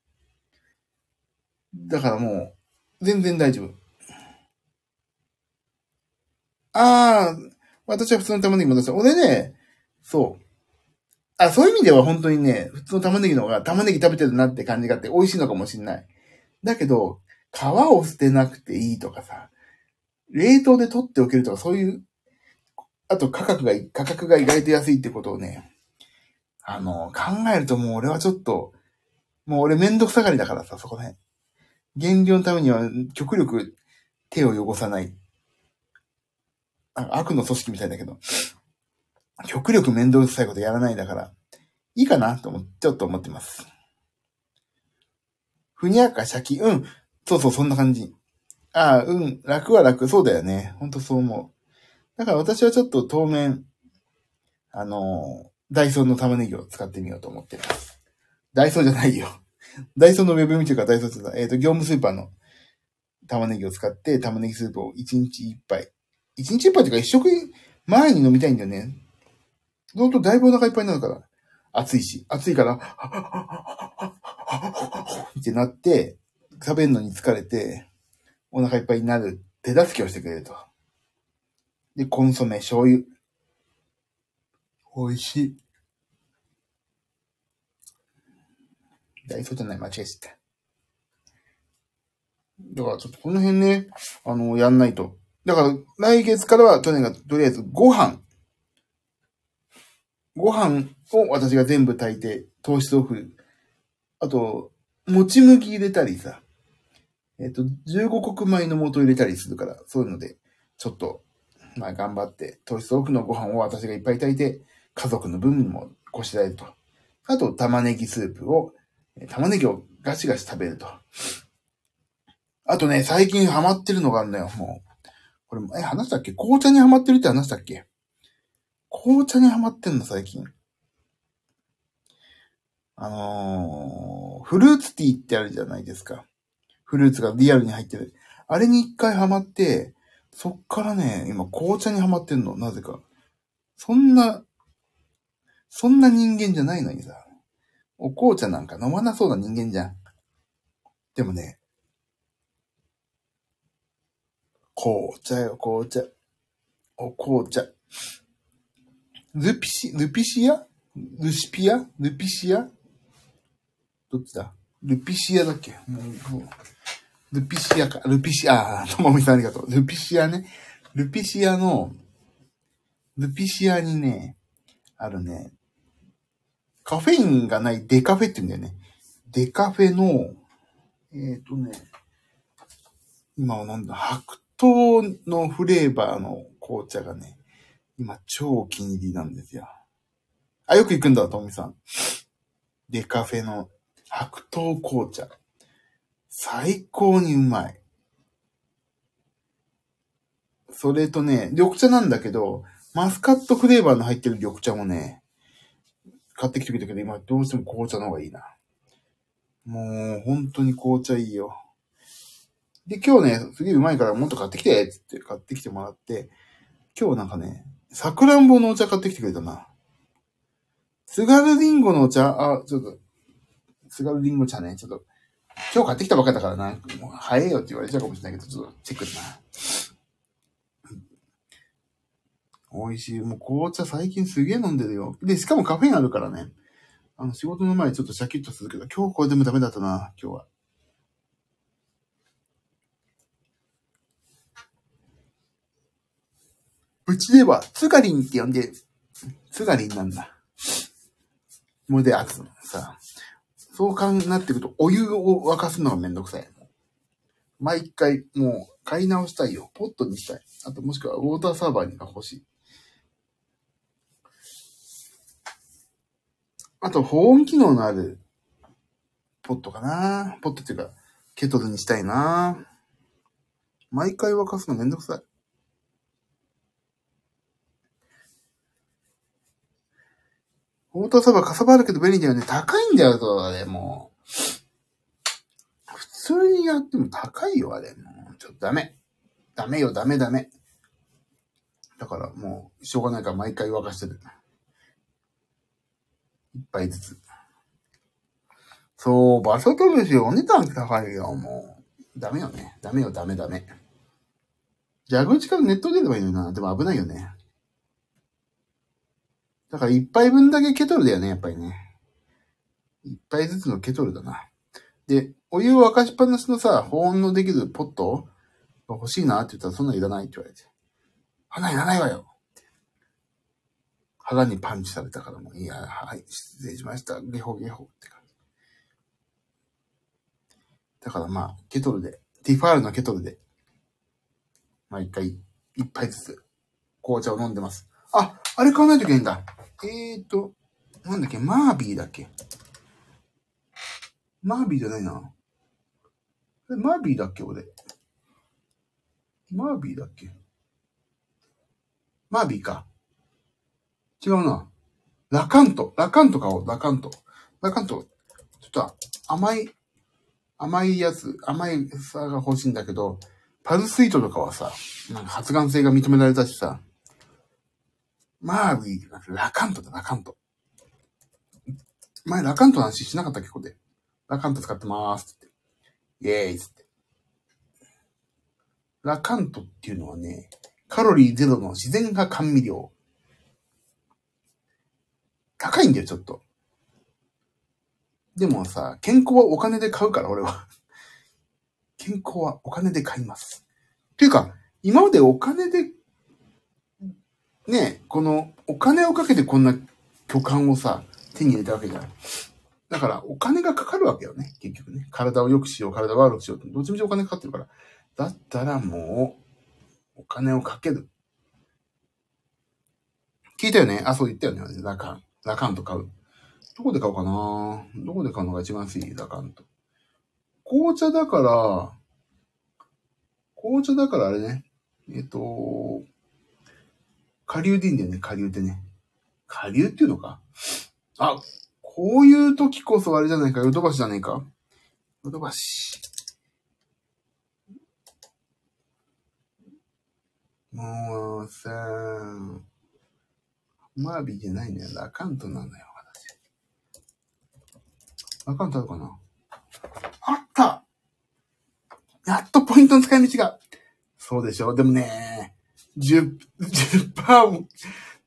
だからもう、全然大丈夫。ああ、私は普通の玉ねぎも出した。俺ね、そう。あ、そういう意味では本当にね、普通の玉ねぎの方が玉ねぎ食べてるなって感じがあって美味しいのかもしれない。だけど、皮を捨てなくていいとかさ、冷凍で取っておけるとかそういう、あと価格が、価格が意外と安いってことをね、あの、考えるともう俺はちょっと、もう俺めんどくさがりだからさ、そこね。減量のためには極力手を汚さない。悪の組織みたいだけど、極力面倒くさいことやらないだから、いいかなと思って、ちょっと思ってます。ふにゃかしゃき、うん。そうそう、そんな感じ。ああ、うん。楽は楽。そうだよね。ほんとそう思う。だから私はちょっと当面、あのダイソーの玉ねぎを使ってみようと思ってます。ダイソーじゃないよ。ダイソーのウェブ見てるからダイソーって言ったえっ、と、業務スーパーの玉ねぎを使って玉ねぎスープを1日1杯。1日1杯っていうか一食前に飲みたいんだよね。ほんとだいぶお腹いっぱいになるから。暑いし。暑いから、ってなって、食べるのに疲れて、お腹いっぱいになる手助けをしてくれると。で、コンソメ、醤油。美味しい。ダイソーじゃない、間違えちゃった。だからちょっとこの辺ね、あの、やんないと。だから来月からはとにかく、とりあえずご飯。ご飯を私が全部炊いて、糖質オフ。あと、もち麦入れたりさ。えっ、と、15穀米の素入れたりするから、そういうので、ちょっと、まあ頑張って、糖質オフのご飯を私がいっぱい炊いて、家族の分もこしらえると。あと、玉ねぎスープを、玉ねぎをガシガシ食べると。あとね、最近ハマってるのがあるんだよ、もう。これ、え、話したっけ？紅茶にハマってるって話したっけ？紅茶にハマってんの、最近。あのー、フルーツティーってあるじゃないですか。フルーツがリアルに入ってる。あれに一回ハマって、そっからね、今紅茶にハマってんの、なぜか。そんな、そんな人間じゃないのにさ。お紅茶なんか飲まなそうな人間じゃん。でもね、紅茶よ、紅茶。お紅茶。ルピシ、ルピシア？ルシピア？ルピシア？どっちだ？ルピシアだっけ？もうルピシアか、ルピシア、あ、ともみさんありがとう。ルピシアね。ルピシアの、ルピシアにね、あるね、カフェインがないデカフェって言うんだよね。デカフェの、えっ、ー、とね、今はなんだ、白桃のフレーバーの紅茶がね、今超お気に入りなんですよ。あ、よく行くんだ、トミさん。デカフェの白桃紅茶。最高にうまい。それとね、緑茶なんだけど、マスカットフレーバーの入ってる緑茶もね、買ってきてくれたけど、今どうしても紅茶の方がいいな。もう、本当に紅茶いいよ。で、今日ね、すげえうまいからもっと買ってきてつって買ってきてもらって、今日なんかね、さくらんぼのお茶買ってきてくれたな。津軽りんごのお茶、あ、ちょっと、津軽りんご茶ね、ちょっと、今日買ってきたばっかだからな、もう早えよって言われちゃうかもしれないけど、ちょっとチェックだな。美味しい。もう紅茶最近すげえ飲んでるよ。で、しかもカフェインあるからね。あの、仕事の前ちょっとシャキッとするけど、今日これでもダメだったな、今日は。うちでは、ツガリンって呼んで、ツガリンなんだ。もうで、あつのさ、そう考えなってくると、お湯を沸かすのがめんどくさい。毎回、もう、買い直したいよ。ポットにしたい。あと、もしくは、ウォーターサーバーにが欲しい。あと、保温機能のあるポットかな。ポットっていうか、ケトルにしたいな。毎回沸かすのめんどくさい。オートサバかさばるけど便利だよね。高いんだよ、それ、もう。普通にやっても高いよ、あれ。もう、ちょっとダメ。ダメよ、ダメダメ。だからもう、しょうがないから毎回沸かしてる。一杯ずつ。そう、場所取るし、お値段高いよ、もう。ダメよね。ダメよ、ダメダメ。蛇口からネット出ればいいのにな。でも危ないよね。だから一杯分だけケトルだよね、やっぱりね。一杯ずつのケトルだな。で、お湯を沸かしっぱなしのさ、保温のできるポットが欲しいなって言ったらそんなんいらないって言われて。あ、ないらないわよ。肌にパンチされたからもう、いや、はい、失礼しました。ゲホゲホって感じ。だからまあ、ケトルで、ティファールのケトルで、毎回一杯ずつ紅茶を飲んでます。あ、あれ買わないといけないんだ。えーと、なんだっけ、マービーだっけ？マービーじゃないな。マービーだっけ、俺。マービーだっけ？マービーか。違うな。ラカント。ラカント買おう。ラカント。ラカント。ちょっと甘い、甘いやつ、甘いさが欲しいんだけど、パルスイートとかはさ、なんか発がん性が認められたしさ、マービーラカントだ、ラカント。前、ラカントの話しなかったっけ、ここで。ラカント使ってまーすって。イェーイつって。ラカントっていうのはね、カロリーゼロの自然派甘味料。高いんだよ、ちょっと。でもさ、健康はお金で買うから、俺は。健康はお金で買います。っていうか、今までお金で、ね、この、お金をかけてこんな巨漢をさ、手に入れたわけじゃん。だから、お金がかかるわけよね、結局ね。体を良くしよう、体を悪くしようどっちみちお金かかってるから。だったらもう、お金をかける。聞いたよね？あ、そう言ったよね。ラカン。ラカント買う。どこで買おうかな？どこで買うのが一番安い？ラカント。紅茶だから、紅茶だからあれね。えっ、と、下流でいいんだよね、下流ってね。下流っていうのか？あ、こういう時こそあれじゃないか、ヨドバシじゃないか？ヨドバシ。もうさ、マービーじゃないんだよ。ラカントなのよ、私。ラカントあるかな？あったやっとポイントの使い道が。そうでしょ？でもね、10、10%、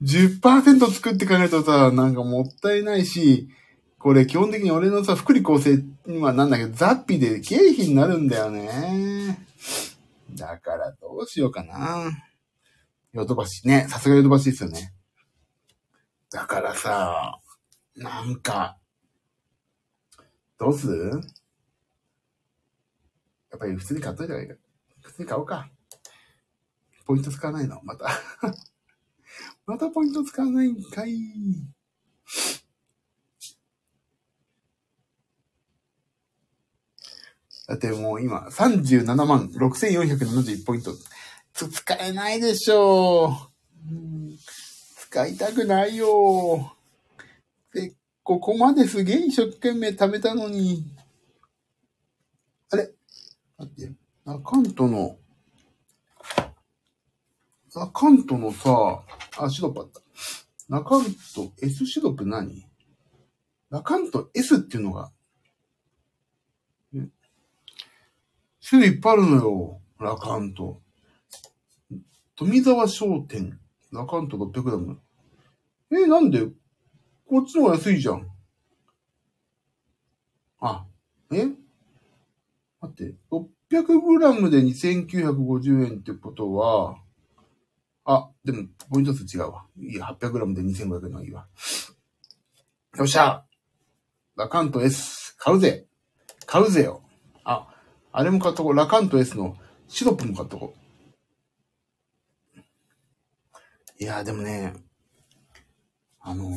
10%作って考えるとさ、なんかもったいないし、これ基本的に俺のさ、福利厚生にはなんだけど、ザッピで経費になるんだよね。だからどうしようかな。ヨドバシね。さすがヨドバシですよね。だからさ、なんか、どうする？やっぱり普通に買っといた方がいいか。普通に買おうか。ポイント使わないの？また。またポイント使わないんかい。だってもう今、37万6471ポイント。使えないでしょう。使いたくないよ。で、ここまですげえ一生懸命食べたのに。あれ？待って。アカウントの、アカントのさ、あ、シロップあった。ラカント S シロップ何？ラカント S っていうのが、種類いっぱいあるのよ。ラカント。富沢商店。ラカント 600g。え、なんで？こっちの方が安いじゃん。あ、え？待って、600g で2950円ってことは、あ、でも、ポイント数違うわ。いや、800g で2500円のいいわ。よっしゃラカント S、買うぜ買うぜよあ、あれも買っとこう。ラカント S のシロップも買っとこう。いや、でもね、あのー、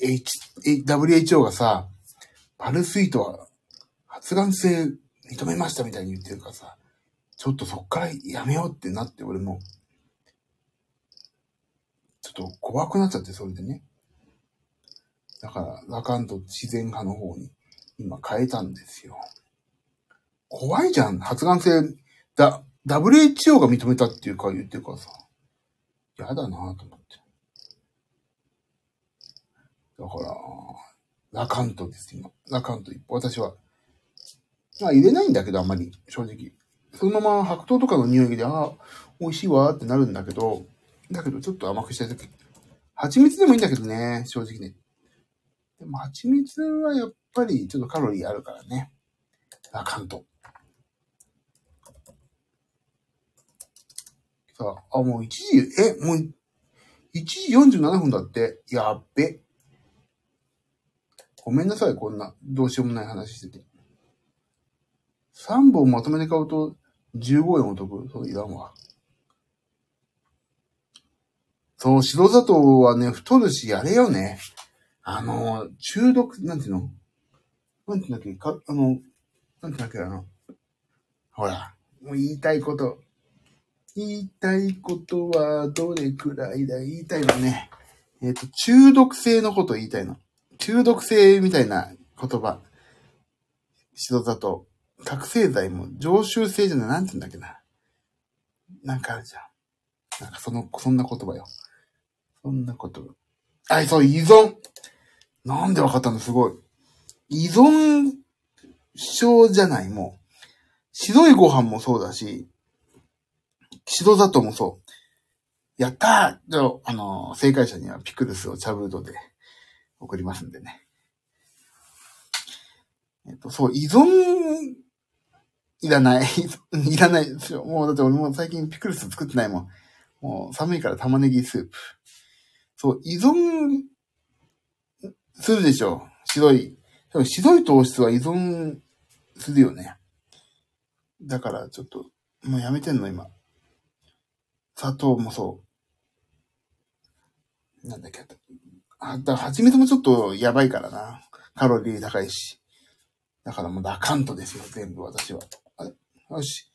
H、WHO がさ、パルスイートは発がん性認めましたみたいに言ってるからさ、ちょっとそっからやめようってなって俺も、ちょっと怖くなっちゃって、それでね。だから、ラカント自然派の方に今変えたんですよ。怖いじゃん。発がん性、だ、WHO が認めたっていうか言ってるからさ。やだなと思って。だから、ラカントです今。ラカント一歩。私は。まあ入れないんだけど、あんまり、正直。そのまま白桃とかの匂いで、ああ、美味しいわってなるんだけど、だけどちょっと甘くしたいとき。蜂蜜でもいいんだけどね、正直ね。でも蜂蜜はやっぱりちょっとカロリーあるからね。ラカント。さあ、あ、もう1時、え、もう、1時47分だって。やっべ。ごめんなさい、こんな、どうしようもない話してて。3本まとめて買うと15円お得？そう、いらんわ。そう、白砂糖はね、太るし、やれよね。あの、中毒、なんていうの？なんていうんだっけ？か、あの、なんていうんだっけあの、ほら、もう言いたいこと。言いたいことはどれくらいだ？言いたいのね。えっ、ー、と、中毒性のこと言いたいの。中毒性みたいな言葉。白砂糖。覚醒剤も常習性じゃない、なんて言うんだっけな。なんかあるじゃん。なんかその、そんな言葉よ。そんなこと。あ、そう、依存。なんでわかったの？すごい。依存症じゃない、もう。白いご飯もそうだし、白砂糖もそう。やったーじゃあ、あの、正解者にはピクルスを茶ブードで送りますんでね。えっと、そう、依存、いらない。いらないですよ。もう、だって俺も最近ピクルス作ってないもん。もう寒いから玉ねぎスープ。そう、依存するでしょう。白い。でも白い糖質は依存するよね。だからちょっと、もうやめてんの今。砂糖もそう。なんだっけ。あ、だから蜂蜜もちょっとやばいからな。カロリー高いし。だからもうラカントですよ、全部私は。あれ？よし。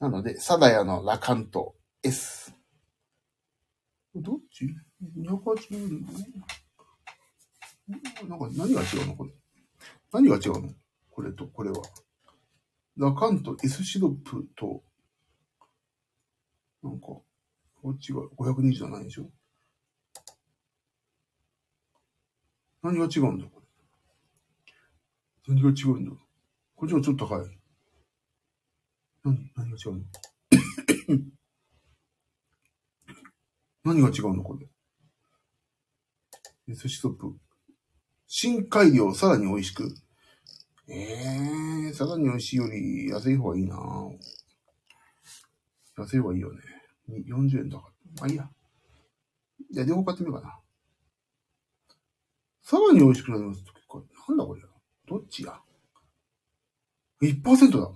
なので、サダヤのラカント S。どっち？?280 なんか何が違うのこれ？何が違うの？これとこれは。ラカント S シロップと、なんか、こっちが520じゃないでしょ？何が違うんだこれ？何が違うんだ？こっちがちょっと高い。何何が違うの？何が違うのこれ？寿司トップ。深海魚さらに美味しく。ええー、さらに美味しいより安い方がいいな安い方がいいよね。40円だから。まあいいや。じゃあ両方買ってみようかな。さらに美味しくなります。これ、なんだこれ。どっちや ?1% だ。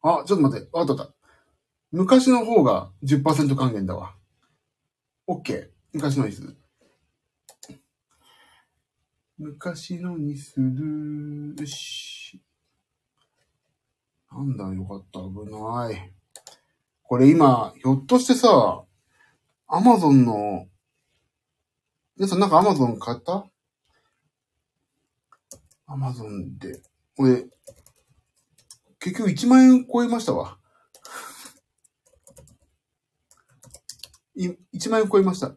あ、ちょっと待って。あったあった。昔の方が10%還元だわ。OK。昔のにする。昔のにする。よし。なんだ、よかった。危ない。これ今、ひょっとしてさ、アマゾンの、皆さんなんかアマゾン買った？アマゾンで。これ、結局1万円超えましたわ。い、1万円超えました。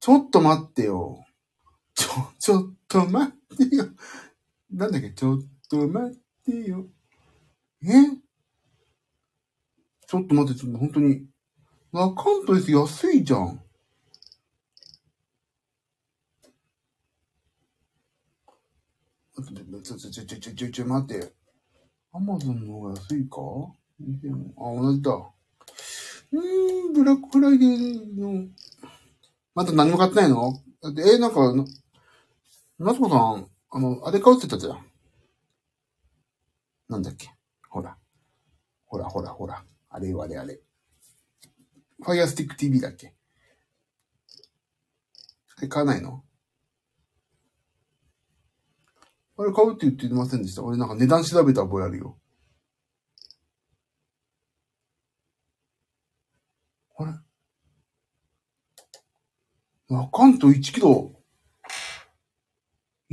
ちょっと待ってよ。ちょ、っと待ってよ。なんだっけ、ちょっと待ってよ。え？ちょっと待って、ちょっと本当に。アカウントです安いじゃん。ちょ、ちょ、ちょ、ちょ、ちょ、ちょ、待って。アマゾンの方が安いか？あ、同じだ。うーん、ブラックフライデーの、また何も買ってないの？だって、え、なんか、夏子さん、あの、あれ買うって言ったじゃん。なんだっけ？ほら。ほら、ほら、ほら。あれよ、あれ、あれ。ファイアスティック TV だっけ？え、買わないの？あれ買うって言ってませんでした。俺なんか値段調べた覚えあるよ。あれ？アカント1キロ。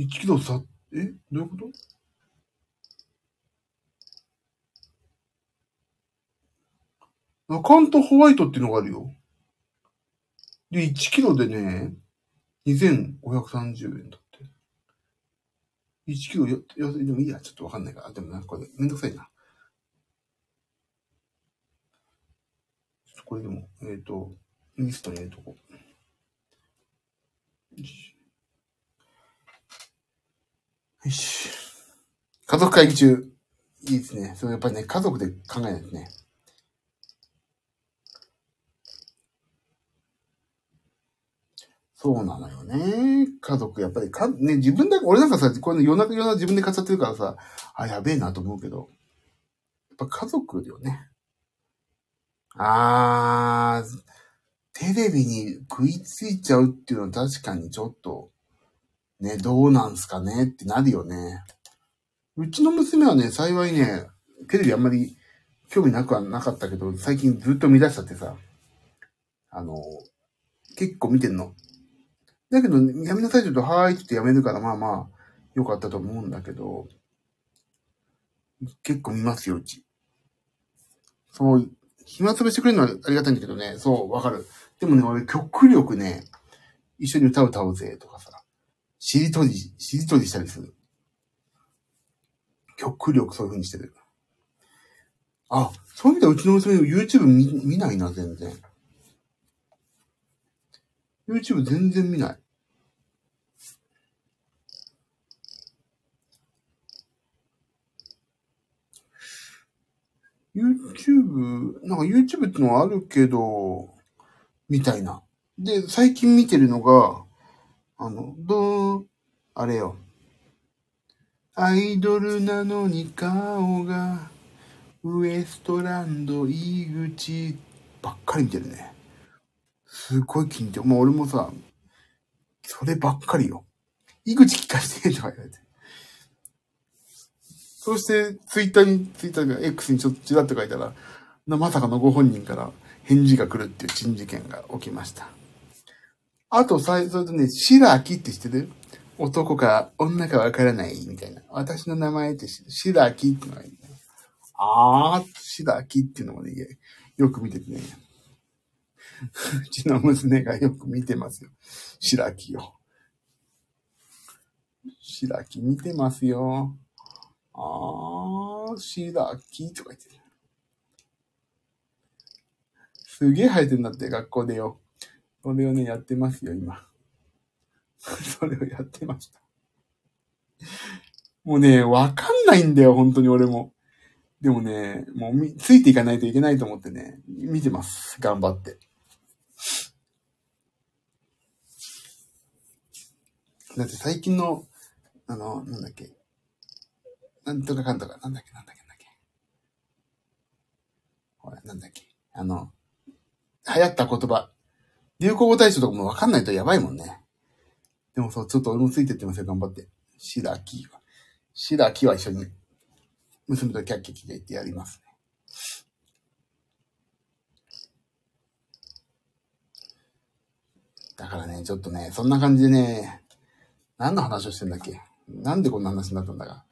1キロさ、え？どういうこと？アカウントホワイトっていうのがあるよ。で、1キロでね、2530円だって。1キロよ、よ、でもいいや、ちょっとわかんないから。でもなんかこれ、めんどくさいな。これでも、えっ、ー、と、リストに入れとこう。よし。家族会議中。いいですね。それやっぱりね、家族で考えないとね。そうなのよね。家族、やっぱりか、ね、自分だけ、俺なんかさ、こういうの夜中夜中自分で買っちゃってるからさ、あ、やべえなと思うけど、やっぱ家族よね。あー、テレビに食いついちゃうっていうのは確かにちょっと、ね、どうなんすかねってなるよね。うちの娘はね、幸いね、テレビあんまり興味なくはなかったけど、最近ずっと見出しちゃってさ、あの、結構見てんの。だけど、やめなさいって言うと、はーいって言ってやめるから、まあまあ、よかったと思うんだけど、結構見ますよ、うち。そう、暇つぶしてくれるのはありがたいんだけどね、そう、わかる。でもね、俺、極力ね、一緒に歌歌おうぜ、とかさ、しりとり、しりとりしたりする。極力そういう風にしてる。あ、そういう意味ではうちの娘 YouTube 見見ないな、全然。YouTube 全然見ない。YouTube、なんか YouTube ってのはあるけど、みたいな。で、最近見てるのが、あの、どう、あれよ。アイドルなのに顔が、ウエストランド井口ばっかり見てるね。すごい気に入って、もう俺もさ、そればっかりよ。井口聞かせてとか言われて。そして、ツイッターに、ツイッターが X にちょっとちらっと書いたら、まさかのご本人から返事が来るっていう珍事件が起きました。あと、さい、それとね、白秋って知ってる？男か女かわからないみたいな。私の名前って知って白秋ってのがいい、ね。あー、白秋っていうのもね、よく見ててね。うちの娘がよく見てますよ。白秋を。白秋見てますよ。あー、白秋とか言ってる。すげえ生えてんだって、学校でよ。それをね、やってますよ、今。それをやってました。もうね、わかんないんだよ、本当に俺も。でもね、もう、ついていかないといけないと思ってね、見てます。頑張って。だって最近の、あの、なんだっけ。なんとかかんとか、なんだっけ、なんだっけ、なんだっけ。ほら、なんだっけ。あの、流行った言葉。流行語大賞とかもわかんないとやばいもんね。でもそう、ちょっと俺もついてってますよ、頑張って。シラキは。シラキは一緒に、娘とキャッキャキャ言ってやりますね。だからね、ちょっとね、そんな感じでね、何の話をしてんだっけ？なんでこんな話になったんだか。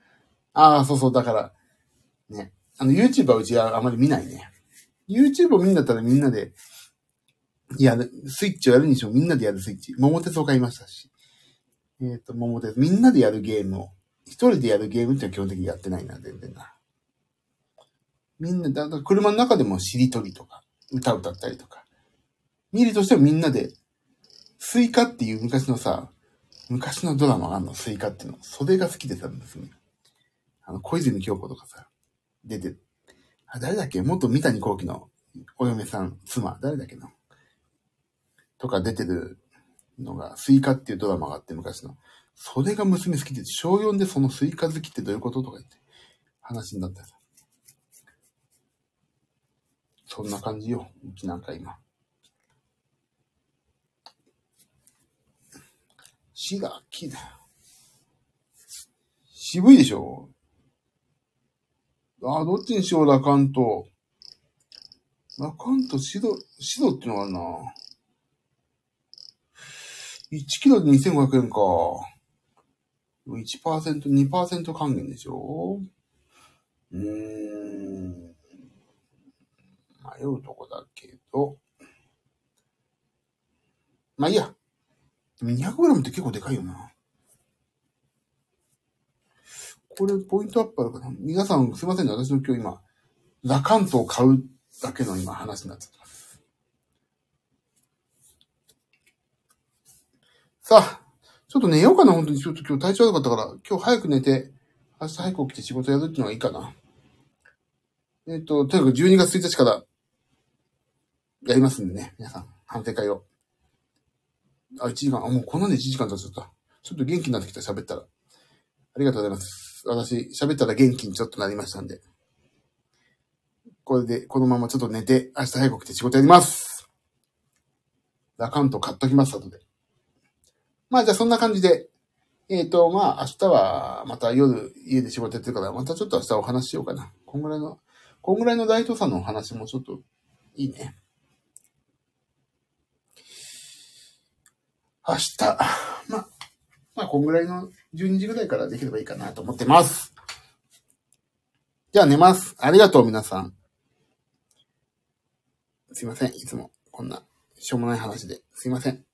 ああ、そうそう、だから、ね、あの、YouTube はうちはあまり見ないね。YouTube を見るんだったらみんなで、いや、スイッチをやるにしてもみんなでやるスイッチ。桃鉄を買いましたし。えっ、ー、と、桃鉄、みんなでやるゲームを、一人でやるゲームってのは基本的にやってないな、全然な。みんな、だから車の中でもしりとりとか、歌歌ったりとか。見るとしてもみんなで、スイカっていう昔のさ、昔のドラマがあるの、スイカっていうの。それが好きでさ、娘。あの、小泉今日子とかさ、出て、あ、誰だっけ？元三谷幸喜のお嫁さん、妻、誰だっけな？とか出てるのが、スイカっていうドラマがあって昔の。それが娘好きで、小4でそのスイカ好きってどういうこととか言って、話になった。そんな感じよ。うちなんか今。シラキだよ。渋いでしょ？あ、どっちにしよう、ラカント。ラカント、シド、シドってのがあるな。1キロで2500円か。1%、2%還元でしょ？うーん。迷うとこだけど。まあいいや。200g って結構でかいよな。これ、ポイントアップあるかな？皆さん、すいませんね。私の今日今、ラカントを買うだけの今話になっちゃってます。さあ、ちょっと寝ようかな、本当に。ちょっと今日体調悪かったから、今日早く寝て、明日早く起きて仕事やるっていうのがいいかな。えっ、と、とにかく12月1日から、やりますんでね、皆さん、反省会を。あ、1時間、あ、もうこんなんで1時間経っちゃった。ちょっと元気になってきた、喋ったら。ありがとうございます。私、喋ったら元気にちょっとなりましたんで。これで、このままちょっと寝て、明日早く来て仕事やります。ラカント買っときます、後で。まあ、じゃあそんな感じで。えっ、ー、と、まあ、明日は、また夜、家で仕事やってるから、またちょっと明日お話ししようかな。こんぐらいの、こんぐらいの大東さんのお話もちょっと、いいね。明日、まあ、まあ、こんぐらいの12時ぐらいからできればいいかなと思ってます。じゃあ寝ます。ありがとう、皆さん。すいません。いつもこんなしょうもない話で。すいません。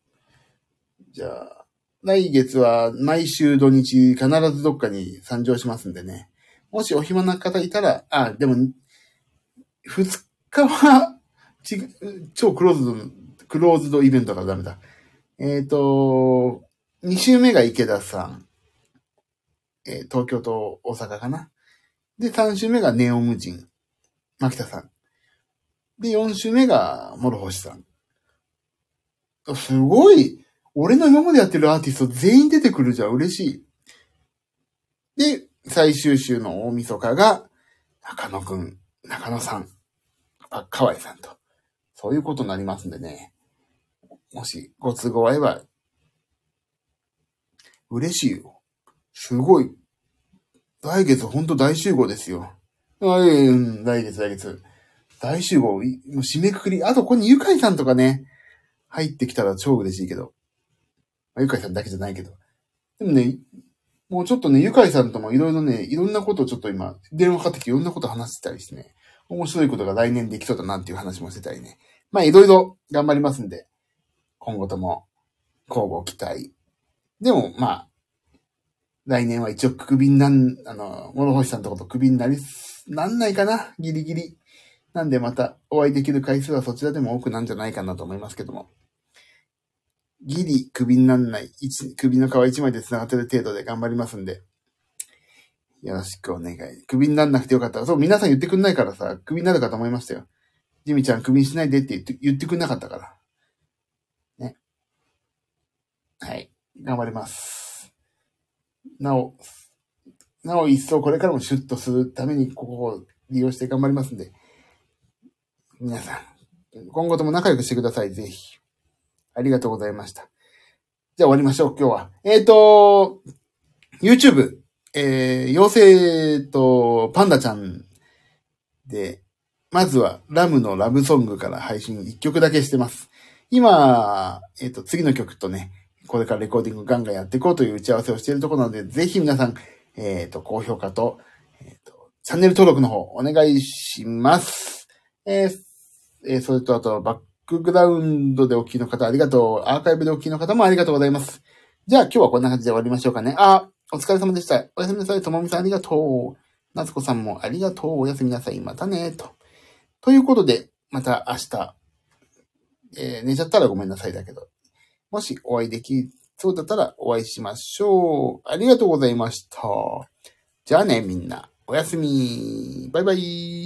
じゃあ、来月は毎週土日必ずどっかに参上しますんでね。もしお暇な方いたら、あ、でも、2日は、ち、超クローズド、クローズドイベントがダメだ。えっ、ー、と、2週目が池田さん。えー、東京と大阪かな。で、3週目がネオム人。牧田さん。で、4週目が諸星さん。すごい俺の今までやってるアーティスト全員出てくるじゃん。嬉しい。で、最終週の大晦日が、中野くん、中野さん、河合さんと。そういうことになりますんでね。もしご都合合えば、嬉しいよ。すごい。来月ほんと大集合ですよ。あうん、来月来月。大集合、もう締めくくり。あと、ここにゆかいさんとかね、入ってきたら超嬉しいけど。まあ、ゆかいさんだけじゃないけど。でもね、もうちょっとね、ゆかいさんともいろいろね、いろんなことをちょっと今、電話かかってきていろんなこと話してたりしてね、面白いことが来年できそうだなっていう話もしてたりね。まあいろいろ頑張りますんで、今後とも、交互期待。でも、まあ、来年は一応クビになん、あの、諸星さんとことクビになり、なんないかなギリギリ。なんでまたお会いできる回数はそちらでも多くなんじゃないかなと思いますけども。ギリ首になんない、首の皮一枚で繋がってる程度で頑張りますんで。よろしくお願い。首になんなくてよかったら。そう、皆さん言ってくんないからさ、首になるかと思いましたよ。ジミちゃん首にしないでって言って、言ってくんなかったから。ね。はい。頑張ります。なお、なお一層これからもシュッとするためにここを利用して頑張りますんで。皆さん、今後とも仲良くしてください、ぜひ。ありがとうございました。じゃあ終わりましょう、今日は。えっ、ー、と、YouTube、えー、妖精とパンダちゃんで、まずはラムのラブソングから配信1曲だけしてます。今、えっ、ー、と、次の曲とね、これからレコーディングガンガンやっていこうという打ち合わせをしているところなので、ぜひ皆さん、えっ、ー、と、高評価と、えっ、と、チャンネル登録の方お願いします。ええそれとあと、バッックグラウンドでお聞きの方ありがとう。アーカイブでお聞きの方もありがとうございます。じゃあ今日はこんな感じで終わりましょうかね。あ、お疲れ様でした。おやすみなさい。ともみさんありがとう。なつこさんもありがとう。おやすみなさい。またね。と。ということで、また明日、えー、寝ちゃったらごめんなさいだけど、もしお会いできそうだったらお会いしましょう。ありがとうございました。じゃあね、みんな。おやすみ。バイバイ。